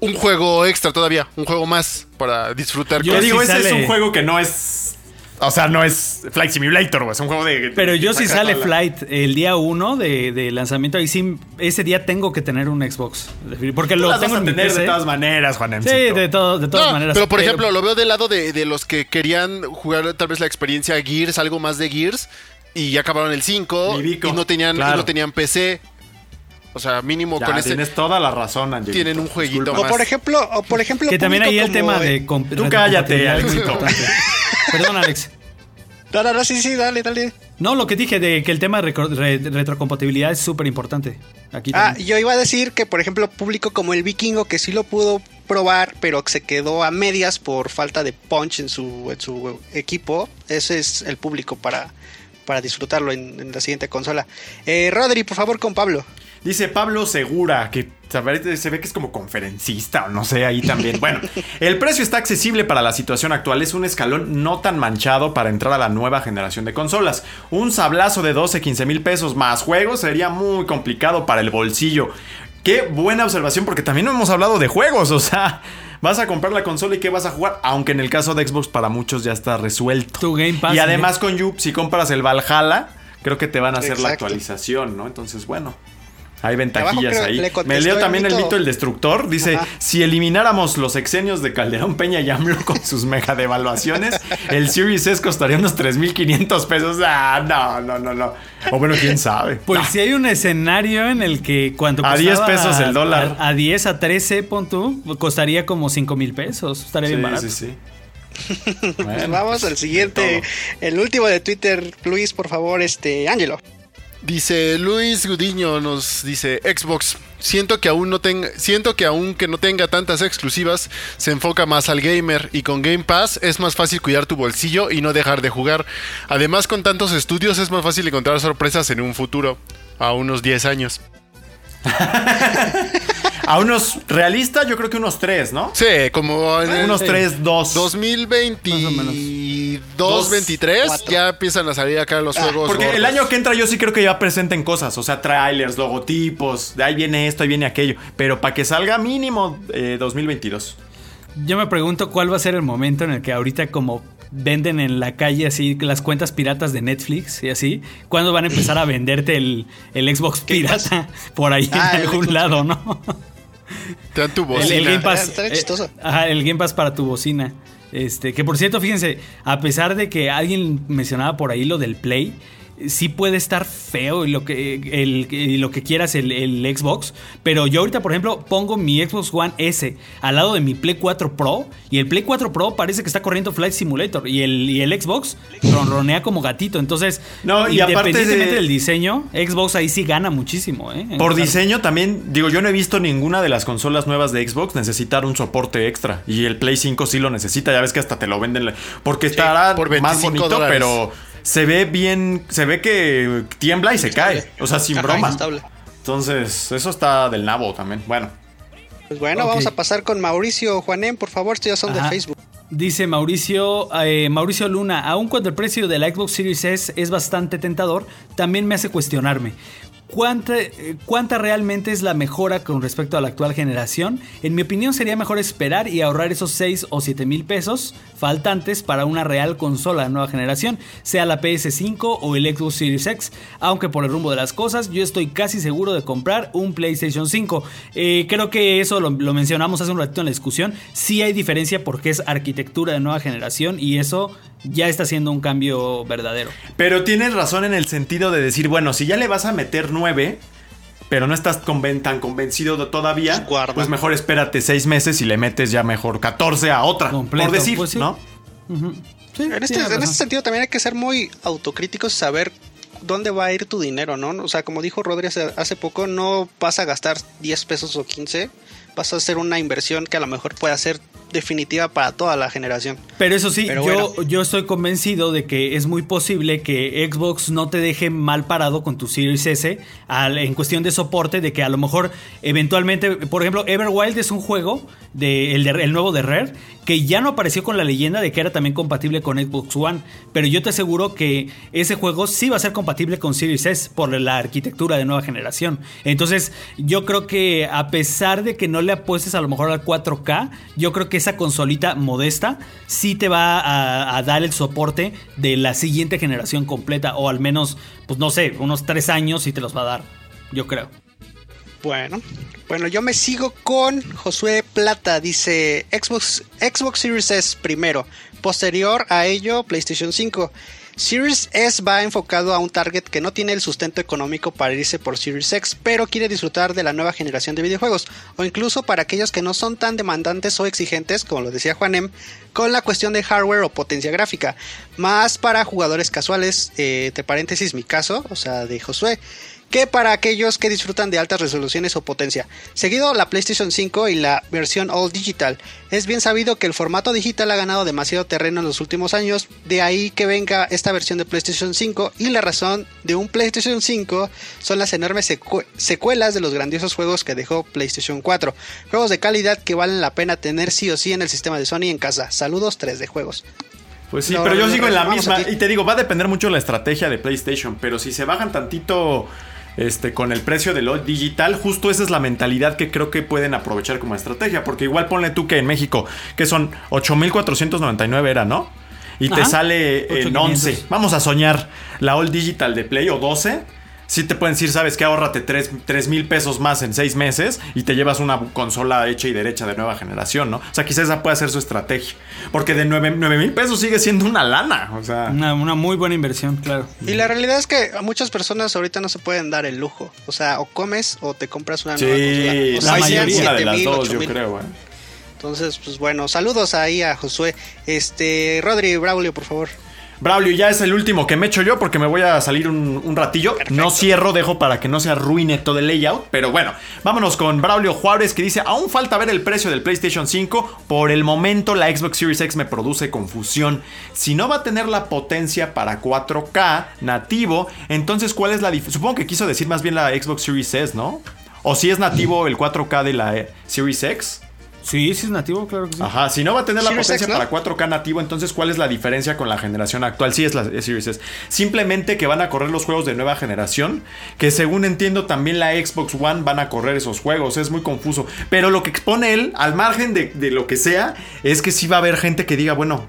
un juego extra todavía. Un juego más para disfrutar. Yo sí digo, ese es un juego que no es. O sea, no es Flight Simulator, güey. Es un juego de. Pero yo si sale la- Flight el día 1 de, de lanzamiento, ahí sí, ese día tengo que tener un Xbox. Porque Tú lo las tengo vas en a mi tener PC. de todas maneras, Juan Sí, de, todo- de todas No, maneras. pero por ejemplo, lo veo del lado de, de los que querían jugar tal vez la experiencia Gears, algo más de Gears, y ya acabaron el 5 Y no tenían, y no tenían PC. O sea, mínimo Ya, con este. tienes toda la razón, Angelito. Tienen un jueguito Disculpa. O por ejemplo, o por ejemplo, que también ahí público el tema de... Tú cállate, Alexito. *laughs* Perdón, Alex. No, no, no, sí, sí, dale, dale. No, lo que dije de que el tema de re- retrocompatibilidad es súper importante. Aquí Ah, también. yo iba a decir que, por ejemplo, público como el Vikingo, que sí lo pudo probar, pero se quedó a medias por falta de punch en su, en su equipo. Ese es el público para, para disfrutarlo en, en la siguiente consola. Eh, Rodri, por favor, con Pablo. Dice Pablo Segura, que se ve que es como conferencista o no sé, ahí también. Bueno, *laughs* el precio está accesible para la situación actual. Es un escalón no tan manchado para entrar a la nueva generación de consolas. Un sablazo de 12, 15 mil pesos más juegos sería muy complicado para el bolsillo. Qué buena observación, porque también no hemos hablado de juegos. O sea, vas a comprar la consola y qué vas a jugar. Aunque en el caso de Xbox, para muchos ya está resuelto. Tu Game Pass, y además, con You, si compras el Valhalla, creo que te van a hacer la actualización, ¿no? Entonces, bueno. Hay ventajillas creo- ahí. le Me leo el también el mito el destructor. Dice: Ajá. si elimináramos los exenios de Calderón Peña y AMLO con sus mega devaluaciones, el Series S costaría unos 3.500 pesos. Ah, no, no, no, no. O bueno, quién sabe. Pues si hay un escenario en el que cuando A 10 pesos el dólar. A, a 10, a 13, pon tú, costaría como 5 mil pesos. Estaría bien Sí, barato. sí, sí. *laughs* Bueno, Vamos pues, al siguiente, el último de Twitter. Luis, por favor, este, Ángelo. Dice Luis Gudiño nos dice Xbox. Siento que aún no tenga, siento que aún no tenga tantas exclusivas, se enfoca más al gamer y con Game Pass es más fácil cuidar tu bolsillo y no dejar de jugar. Además, con tantos estudios es más fácil encontrar sorpresas en un futuro, a unos 10 años. *laughs* A unos realistas, yo creo que unos 3, ¿no? Sí, como en el Unos 3, 2. 2022, 23 cuatro. ya empiezan a salir acá los juegos. Porque el año que entra yo sí creo que ya presenten cosas, o sea, trailers, logotipos, de ahí viene esto, ahí viene aquello, pero para que salga mínimo eh, 2022. Yo me pregunto cuál va a ser el momento en el que ahorita como venden en la calle así las cuentas piratas de Netflix y así, ¿cuándo van a empezar a venderte el, el Xbox pirata *laughs* por ahí Ah, en algún lado, no? Te dan tu El, bocina. el Game Pass. Eh, chistoso. ajá, el Game Pass para tu bocina. Este, que por cierto, fíjense, a pesar de que alguien mencionaba por ahí lo del Play, sí puede estar feo y lo que, el, lo que quieras el, el Xbox. Pero yo ahorita, por ejemplo, pongo mi Xbox One S al lado de mi Play 4 Pro. Y el Play 4 Pro parece que está corriendo Flight Simulator. Y el, y el Xbox ronronea como gatito. Entonces, No, y aparte independientemente de- del diseño, Xbox ahí sí gana muchísimo. ¿eh? Por diseño también, digo, yo no he visto ninguna de las consolas nuevas de Xbox necesitar un soporte extra. Y el Play 5 sí lo necesita, ya ves que hasta te lo venden. Porque estará por más 25 bonito, dólares. pero se ve bien, se ve que tiembla y se cae. O sea, sin Ajá, broma. inestable. Entonces, eso está del nabo también. Bueno. Pues bueno, vamos a pasar con Mauricio Juanem, por favor, estos ya son Ajá. de Facebook. Dice Mauricio, eh, Mauricio Luna, aun cuando el precio de la Xbox Series S es bastante tentador, también me hace cuestionarme. ¿Cuánta, ¿Cuánta realmente es la mejora con respecto a la actual generación? En mi opinión sería mejor esperar y ahorrar esos 6 o 7 mil pesos faltantes para una real consola de nueva generación, sea la PS5 o el Xbox Series X, aunque por el rumbo de las cosas yo estoy casi seguro de comprar un PlayStation 5. Eh, creo que eso lo, lo mencionamos hace un ratito en la discusión, sí hay diferencia porque es arquitectura de nueva generación y eso ya está siendo un cambio verdadero. Pero tienes razón en el sentido de decir, bueno, si ya le vas a meter 9, pero no estás conven- tan convencido de todavía, Pues guarda. pues mejor espérate 6 meses y le metes ya mejor 14 a otra. Completo, por decir, pues sí. ¿no? Sí, En este, en este sentido también hay que ser muy autocríticos y saber dónde va a ir tu dinero, ¿no? O sea, como dijo Rodri hace, hace poco, no vas a gastar 10 pesos o 15, vas a hacer una inversión que a lo mejor pueda ser definitiva para toda la generación. Pero eso sí, Pero yo, bueno. yo estoy convencido de que es muy posible que Xbox no te deje mal parado con tu Series S al- en cuestión de soporte, de que a lo mejor eventualmente, por ejemplo, Everwild es un juego, de, el, de- el nuevo de Rare, que ya no apareció con la leyenda de que era también compatible con Xbox One, pero yo te aseguro que ese juego sí va a ser compatible con Series S por la arquitectura de nueva generación. Entonces, yo creo que a pesar de que no le apuestes a lo mejor al 4K, yo creo que esa consolita modesta sí te va a, dar el soporte de la siguiente generación completa, o al menos, pues no sé, unos tres años sí te los va a dar, yo creo. Bueno, bueno, yo me sigo con Josué Plata. Dice Xbox, Xbox Series S primero. Posterior a ello, PlayStation 5. Series S va enfocado a un target que no tiene el sustento económico para irse por Series X, pero quiere disfrutar de la nueva generación de videojuegos, o incluso para aquellos que no son tan demandantes o exigentes, como lo decía Juanem, con la cuestión de hardware o potencia gráfica, más para jugadores casuales, eh, de paréntesis mi caso, o sea, de Josué que para aquellos que disfrutan de altas resoluciones o potencia. Seguido la PlayStation 5 y la versión All Digital. Es bien sabido que el formato digital ha ganado demasiado terreno en los últimos años, de ahí que venga esta versión de PlayStation 5 y la razón de un PlayStation 5 son las enormes secu- secuelas de los grandiosos juegos que dejó PlayStation 4. Juegos de calidad que valen la pena tener sí o sí en el sistema de Sony en casa. Saludos 3 de juegos. Pues sí, No, pero yo no, sigo en la misma. Y te digo, va a depender mucho de la estrategia de PlayStation. Pero si se bajan tantito este, con el precio de lo digital, justo esa es la mentalidad que creo que pueden aprovechar como estrategia. Porque igual ponle tú que en México, que son 8,499 era, ¿no? Y te sale en 8,500. 11. Vamos a soñar la All Digital de Play o 12. Sí te pueden decir, sabes que ahórrate 3 mil pesos más en 6 meses y te llevas una consola hecha y derecha de nueva generación, ¿no? O sea, quizás esa puede ser su estrategia. Porque de 9 mil pesos sigue siendo una lana. O sea, Una, una muy buena inversión, claro. Y la realidad es que a muchas personas ahorita no se pueden dar el lujo. O sea, o comes o te compras una nueva consola. O la sea, mayoría de 7,000, las dos, yo 8,000. creo, ¿eh? Entonces, pues bueno, saludos ahí a Josué. Este, Rodri Braulio, por favor. Braulio, ya es el último que me echo yo porque me voy a salir un, un ratillo. No cierro, dejo para que no se arruine todo el layout. Pero bueno, vámonos con Braulio Juárez que dice, aún falta ver el precio del PlayStation 5. Por el momento la Xbox Series X me produce confusión. Si no va a tener la potencia para 4K nativo, entonces ¿cuál es la diferencia? Supongo que quiso decir más bien la Xbox Series S, ¿no? O si es nativo el 4K de la eh, Series X. Sí, sí es nativo, claro que sí. Ajá, si no va a tener la Series potencia X, ¿no? para 4K nativo, entonces ¿cuál es la diferencia con la generación actual? Sí es la Series S. Simplemente que van a correr los juegos de nueva generación, que según entiendo también la Xbox One van a correr esos juegos, es muy confuso. Pero lo que expone él, al margen de, de lo que sea, es que sí va a haber gente que diga, bueno,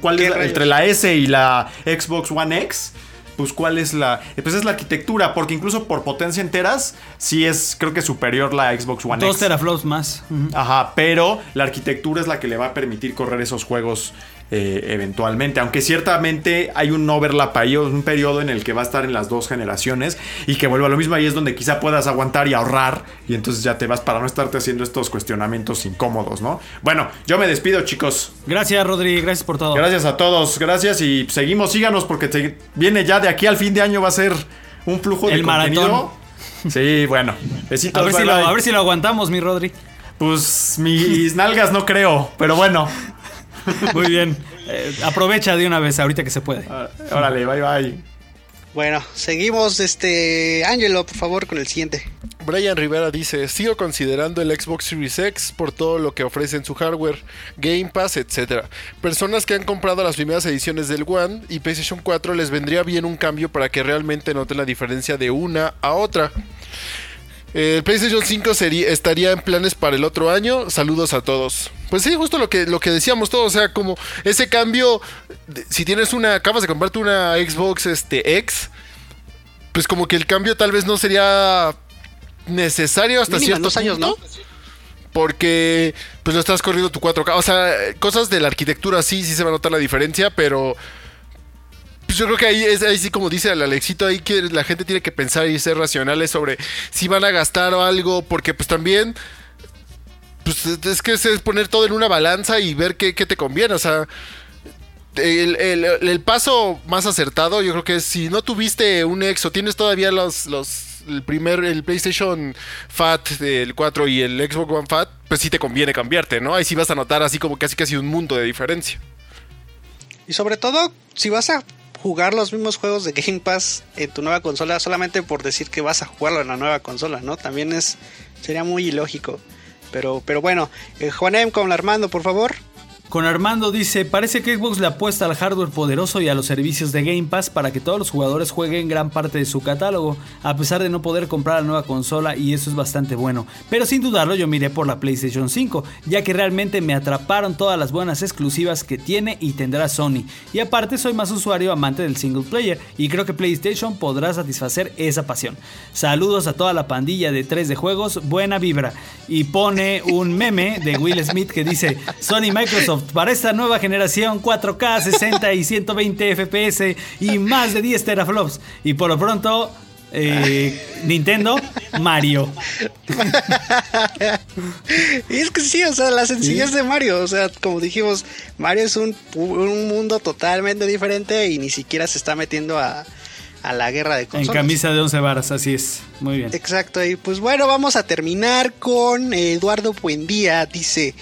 ¿cuál ¿Qué es la- entre la S y la Xbox One X? Pues cuál es la... Pues es la arquitectura, porque incluso por potencia enteras, sí es creo que superior la Xbox One Dos X. teraflops más. Ajá, pero la arquitectura es la que le va a permitir correr esos juegos eh, eventualmente. Aunque ciertamente hay un overlap ahí, un periodo en el que va a estar en las dos generaciones y que vuelva a lo mismo. Ahí es donde quizá puedas aguantar y ahorrar y entonces ya te vas para no estarte haciendo estos cuestionamientos incómodos, ¿no? Bueno, yo me despido, chicos. Gracias, Rodri. Gracias por todo. Gracias a todos, gracias y seguimos, síganos porque te- viene ya de aquí al fin de año va a ser un flujo de El contenido. Sí, bueno. Besitos, A ver, si bye, lo, a ver si lo aguantamos, mi Rodri. Pues mis nalgas no creo, pero bueno. *laughs* Muy bien. Eh, aprovecha de una vez, ahorita que se puede. Órale, bye bye. Bueno, seguimos, este, Angelo, por favor, con el siguiente. Brian Rivera dice, sigo considerando el Xbox Series X por todo lo que ofrece en su hardware, Game Pass, etc. Personas que han comprado las primeras ediciones del One y PlayStation 4 les vendría bien un cambio para que realmente noten la diferencia de una a otra. El PlayStation 5 sería, estaría en planes para el otro año. Saludos a todos. Pues sí, justo lo que, lo que decíamos todos. O sea, como ese cambio. de- Si tienes una. Acabas de comprarte una Xbox este, X. Pues como que el cambio tal vez no sería necesario hasta Mínimo en cierto dos años, punto, ¿no? Porque pues no estás corriendo tu 4K. O sea, cosas de la arquitectura sí, sí se va a notar la diferencia, pero pues yo creo que ahí es ahí sí como dice el Alexito, ahí que la gente tiene que pensar y ser racionales sobre si van a gastar o algo, porque pues también pues es que es poner todo en una balanza y ver qué, qué te conviene, o sea, el, el- el paso más acertado, yo creo que es si no tuviste un X o tienes todavía los, los el primer, el PlayStation Fat del 4 y el Xbox One Fat, pues sí te conviene cambiarte, ¿no? Ahí sí vas a notar así como casi casi un mundo de diferencia. Y sobre todo, si vas a jugar los mismos juegos de Game Pass en tu nueva consola solamente por decir que vas a jugarlo en la nueva consola, ¿no? También es sería muy ilógico. Pero, pero bueno, eh, Juanem con Armando, por favor. Con Armando dice, parece que Xbox le apuesta al hardware poderoso y a los servicios de Game Pass para que todos los jugadores jueguen gran parte de su catálogo, a pesar de no poder comprar la nueva consola y eso es bastante bueno. Pero sin dudarlo yo miré por la PlayStation 5, ya que realmente me atraparon todas las buenas exclusivas que tiene y tendrá Sony. Y aparte soy más usuario amante del single player y creo que PlayStation podrá satisfacer esa pasión. Saludos a toda la pandilla de 3 de juegos, buena vibra. Y pone un meme de Will Smith que dice, Sony y Microsoft para esta nueva generación 4K, 60 y 120 FPS y más de 10 teraflops. Y por lo pronto, eh, Nintendo, Mario. Y *laughs* es que sí, o sea, la sencillez de Mario, o sea, como dijimos, Mario es un, un mundo totalmente diferente y ni siquiera se está metiendo a, a la guerra de En consolas. camisa de 11 varas, así es. Muy bien. Exacto, y pues bueno, vamos a terminar con Eduardo Buendía. Dice,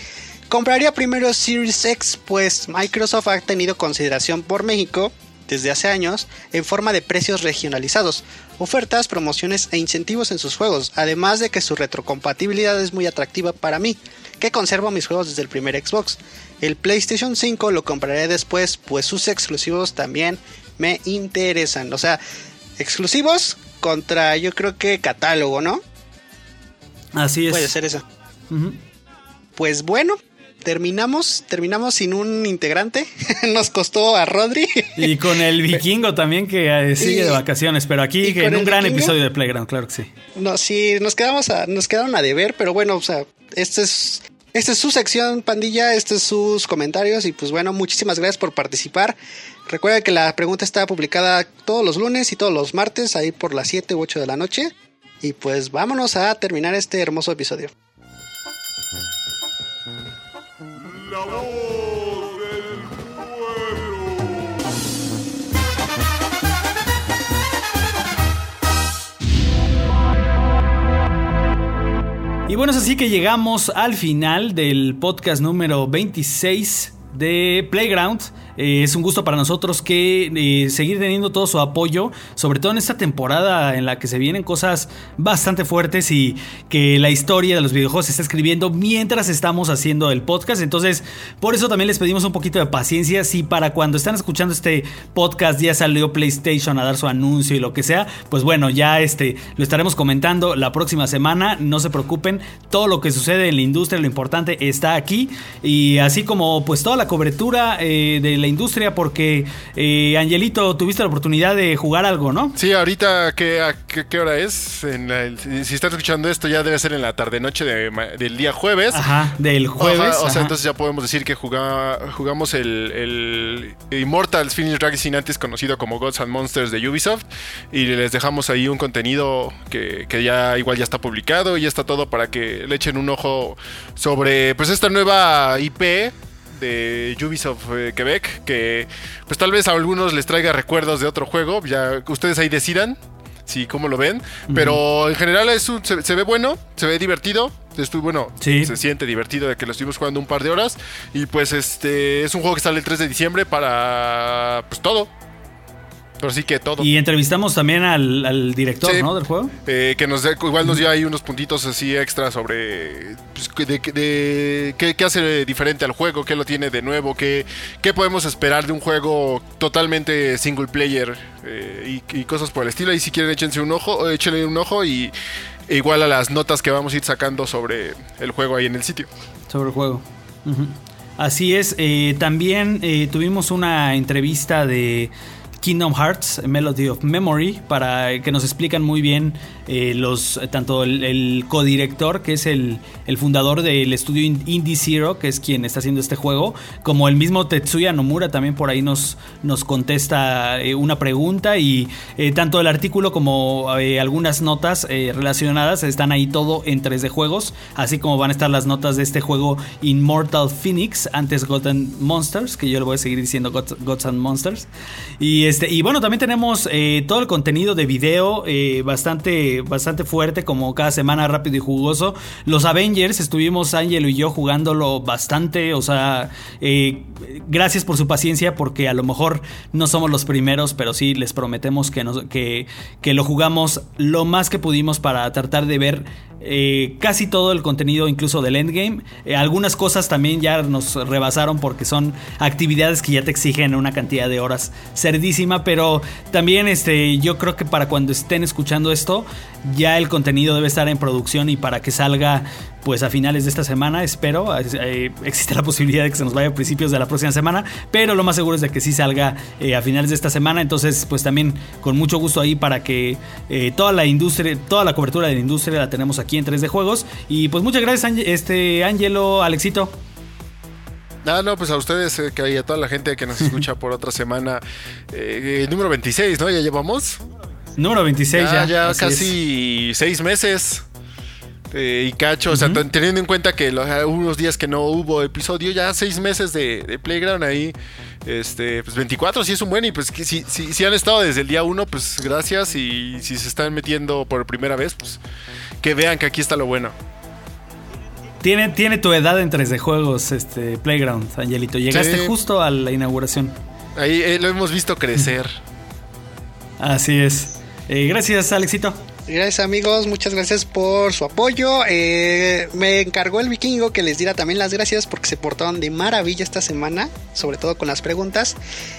compraría primero Series X, pues Microsoft ha tenido consideración por México desde hace años en forma de precios regionalizados, ofertas, promociones e incentivos en sus juegos, además de que su retrocompatibilidad es muy atractiva para mí, que conservo mis juegos desde el primer Xbox. El PlayStation 5 lo compraré después, pues sus exclusivos también me interesan. O sea, exclusivos contra yo creo que catálogo, ¿no? Así es. Puede ser eso. Ujú. Pues bueno, terminamos, terminamos sin un integrante. *laughs* Nos costó a Rodri. Y con el *laughs* vikingo también que eh, sigue de vacaciones, pero aquí en un gran vikingo. episodio de Playground, claro que sí. No, sí, nos quedamos a, nos quedaron a deber, pero bueno, o sea, este es, esta es su sección, pandilla, estos es sus comentarios y pues bueno, muchísimas gracias por participar. Recuerda que la pregunta está publicada todos los lunes y todos los martes, ahí por las 7 u 8 de la noche. Y pues vámonos a terminar este hermoso episodio. La del pueblo. Y bueno, es así que llegamos al final del podcast número 26 de Playground. Eh, es un gusto para nosotros que eh, seguir teniendo todo su apoyo, sobre todo en esta temporada en la que se vienen cosas bastante fuertes y que la historia de los videojuegos se está escribiendo mientras estamos haciendo el podcast. Entonces, por eso también les pedimos un poquito de paciencia. Si para cuando están escuchando este podcast ya salió PlayStation a dar su anuncio y lo que sea, pues bueno, ya este lo estaremos comentando la próxima semana. No se preocupen, todo lo que sucede en la industria, lo importante está aquí y así como pues toda la cobertura eh, de la industria, porque eh, Angelito tuviste la oportunidad de jugar algo, ¿no? Sí, ahorita, ¿qué, a qué, qué hora es? En la- si estás escuchando esto, ya debe ser en la tarde-noche de del día jueves. Ajá, del jueves. Ajá, o ajá. sea, entonces ya podemos decir que juga- jugamos el, el Immortals Phoenix Rising, antes conocido como Gods and Monsters de Ubisoft. Y les dejamos ahí un contenido que, que ya igual ya está publicado y ya está todo para que le echen un ojo sobre pues esta nueva IP de Ubisoft eh, Quebec que pues tal vez a algunos les traiga recuerdos de otro juego. Ya ustedes ahí decidan si cómo lo ven. Pero en general es un- se, se ve bueno se ve divertido. Estuvo bueno Sí. se siente divertido de que lo estuvimos jugando un par de horas. Y pues este es un juego que sale el 3 de diciembre para pues todo pero sí que todo Y entrevistamos también al, al director, Sí. ¿no? Del juego. eh, que nos dé- igual nos dio ahí unos puntitos así extra sobre pues, de, de- qué, qué hace diferente al juego, qué lo tiene de nuevo, qué, qué podemos esperar de un juego totalmente single player eh, y, y cosas por el estilo. Y si quieren échense un ojo, échenle un ojo y e igual a las notas que vamos a ir sacando sobre el juego ahí en el sitio. sobre el juego. Así es. eh, también tuvimos una entrevista de Kingdom Hearts, Melody of Memory, para que nos explican muy bien eh, los tanto el, codirector, que es el, el fundador del estudio In- Indie Zero, que es quien está haciendo este juego, como el mismo Tetsuya Nomura también por ahí nos, nos contesta eh, una pregunta y eh, tanto el artículo como algunas notas relacionadas están ahí todo en 3D juegos, así como van a estar las notas de este juego Immortal Phoenix, antes Gods Monsters, que yo le voy a seguir diciendo Gods, Monsters. Este, y bueno, también tenemos eh, todo el contenido de video eh, bastante, bastante fuerte, como cada semana rápido y jugoso. Los Avengers, estuvimos Angelo y yo jugándolo bastante, o sea, eh, gracias por su paciencia, porque a lo mejor no somos los primeros, pero sí les prometemos que, que, que lo jugamos lo más que pudimos para tratar de ver casi todo el contenido, incluso del endgame. Algunas cosas también ya nos rebasaron porque son actividades que ya te exigen una cantidad de horas pero también este, yo creo que para cuando estén escuchando esto, ya el contenido debe estar en producción y para que salga pues a finales de esta semana, espero. Eh, existe la *laughs* posibilidad de que se nos vaya a principios de la próxima semana, pero lo más seguro es de que sí salga eh, a finales de esta semana. Entonces, pues también con mucho gusto ahí para que eh, toda la industria, toda la cobertura de la industria la tenemos aquí en 3D Juegos. Y pues muchas gracias, este Ángelo, Alexito. Ah, no, pues a ustedes eh, que y a toda la gente que nos *laughs* escucha por otra semana. Eh, eh, número 26, ¿no? Ya llevamos. Número 26 ya, ya. ya así es. casi seis meses. eh, y cacho, o sea, teniendo en cuenta que los, unos días que no hubo episodio, ya seis meses de, de Playground ahí. Este, pues 24 sí es un buen. Y pues que si, si, si han estado desde el día 1, pues gracias. Y si se están metiendo por primera vez, pues que vean que aquí está lo bueno. Tiene, tiene tu edad en 3D Juegos, este Playground, Angelito. Llegaste Sí. justo a la inauguración. Ahí eh, lo hemos visto crecer. *laughs* Así es. Eh, gracias, Alexito. Gracias amigos, muchas gracias por su apoyo. Eh, me encargó el vikingo que les diera también las gracias porque se portaron de maravilla esta semana, sobre todo con las preguntas.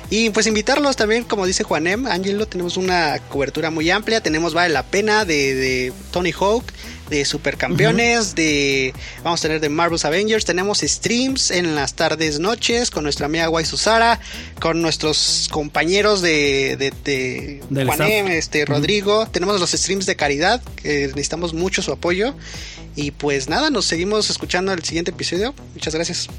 Y pues invitarlos también, como dice Juanem, Angelo, tenemos una cobertura muy amplia, tenemos Vale la Pena de, de Tony Hawk, de Supercampeones, de vamos a tener de Marvel's Avengers, tenemos streams en las tardes noches con nuestra amiga Guay Susara, con nuestros compañeros de, de, de Del este Rodrigo, tenemos los streams de caridad, que necesitamos mucho su apoyo. Y pues nada, nos seguimos escuchando el siguiente episodio. Muchas gracias.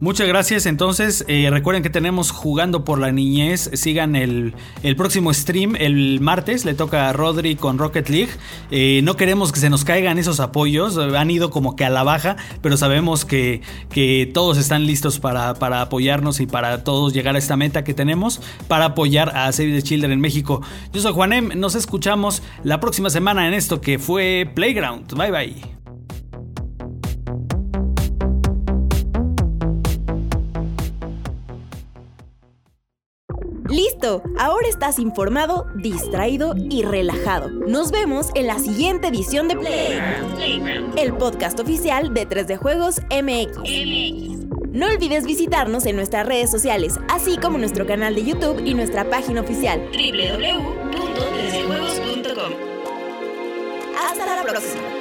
Muchas gracias. Entonces, eh, recuerden que tenemos Jugando por la Niñez. Sigan el, el próximo stream el martes. Le toca a Rodri con Rocket League. Eh, no queremos que se nos caigan esos apoyos. Han ido como que a la baja, pero sabemos que, que todos están listos para, para apoyarnos y para todos llegar a esta meta que tenemos para apoyar a Save the Children en México. Yo soy Juanem. Nos escuchamos la próxima semana en esto que fue Playground. Bye bye. Ahora estás informado, distraído y relajado. Nos vemos en la siguiente edición de Playground, el podcast oficial de 3D Juegos MX. No olvides visitarnos en nuestras redes sociales, así como nuestro canal de YouTube y nuestra página oficial www.3djuegos.com Hasta la próxima.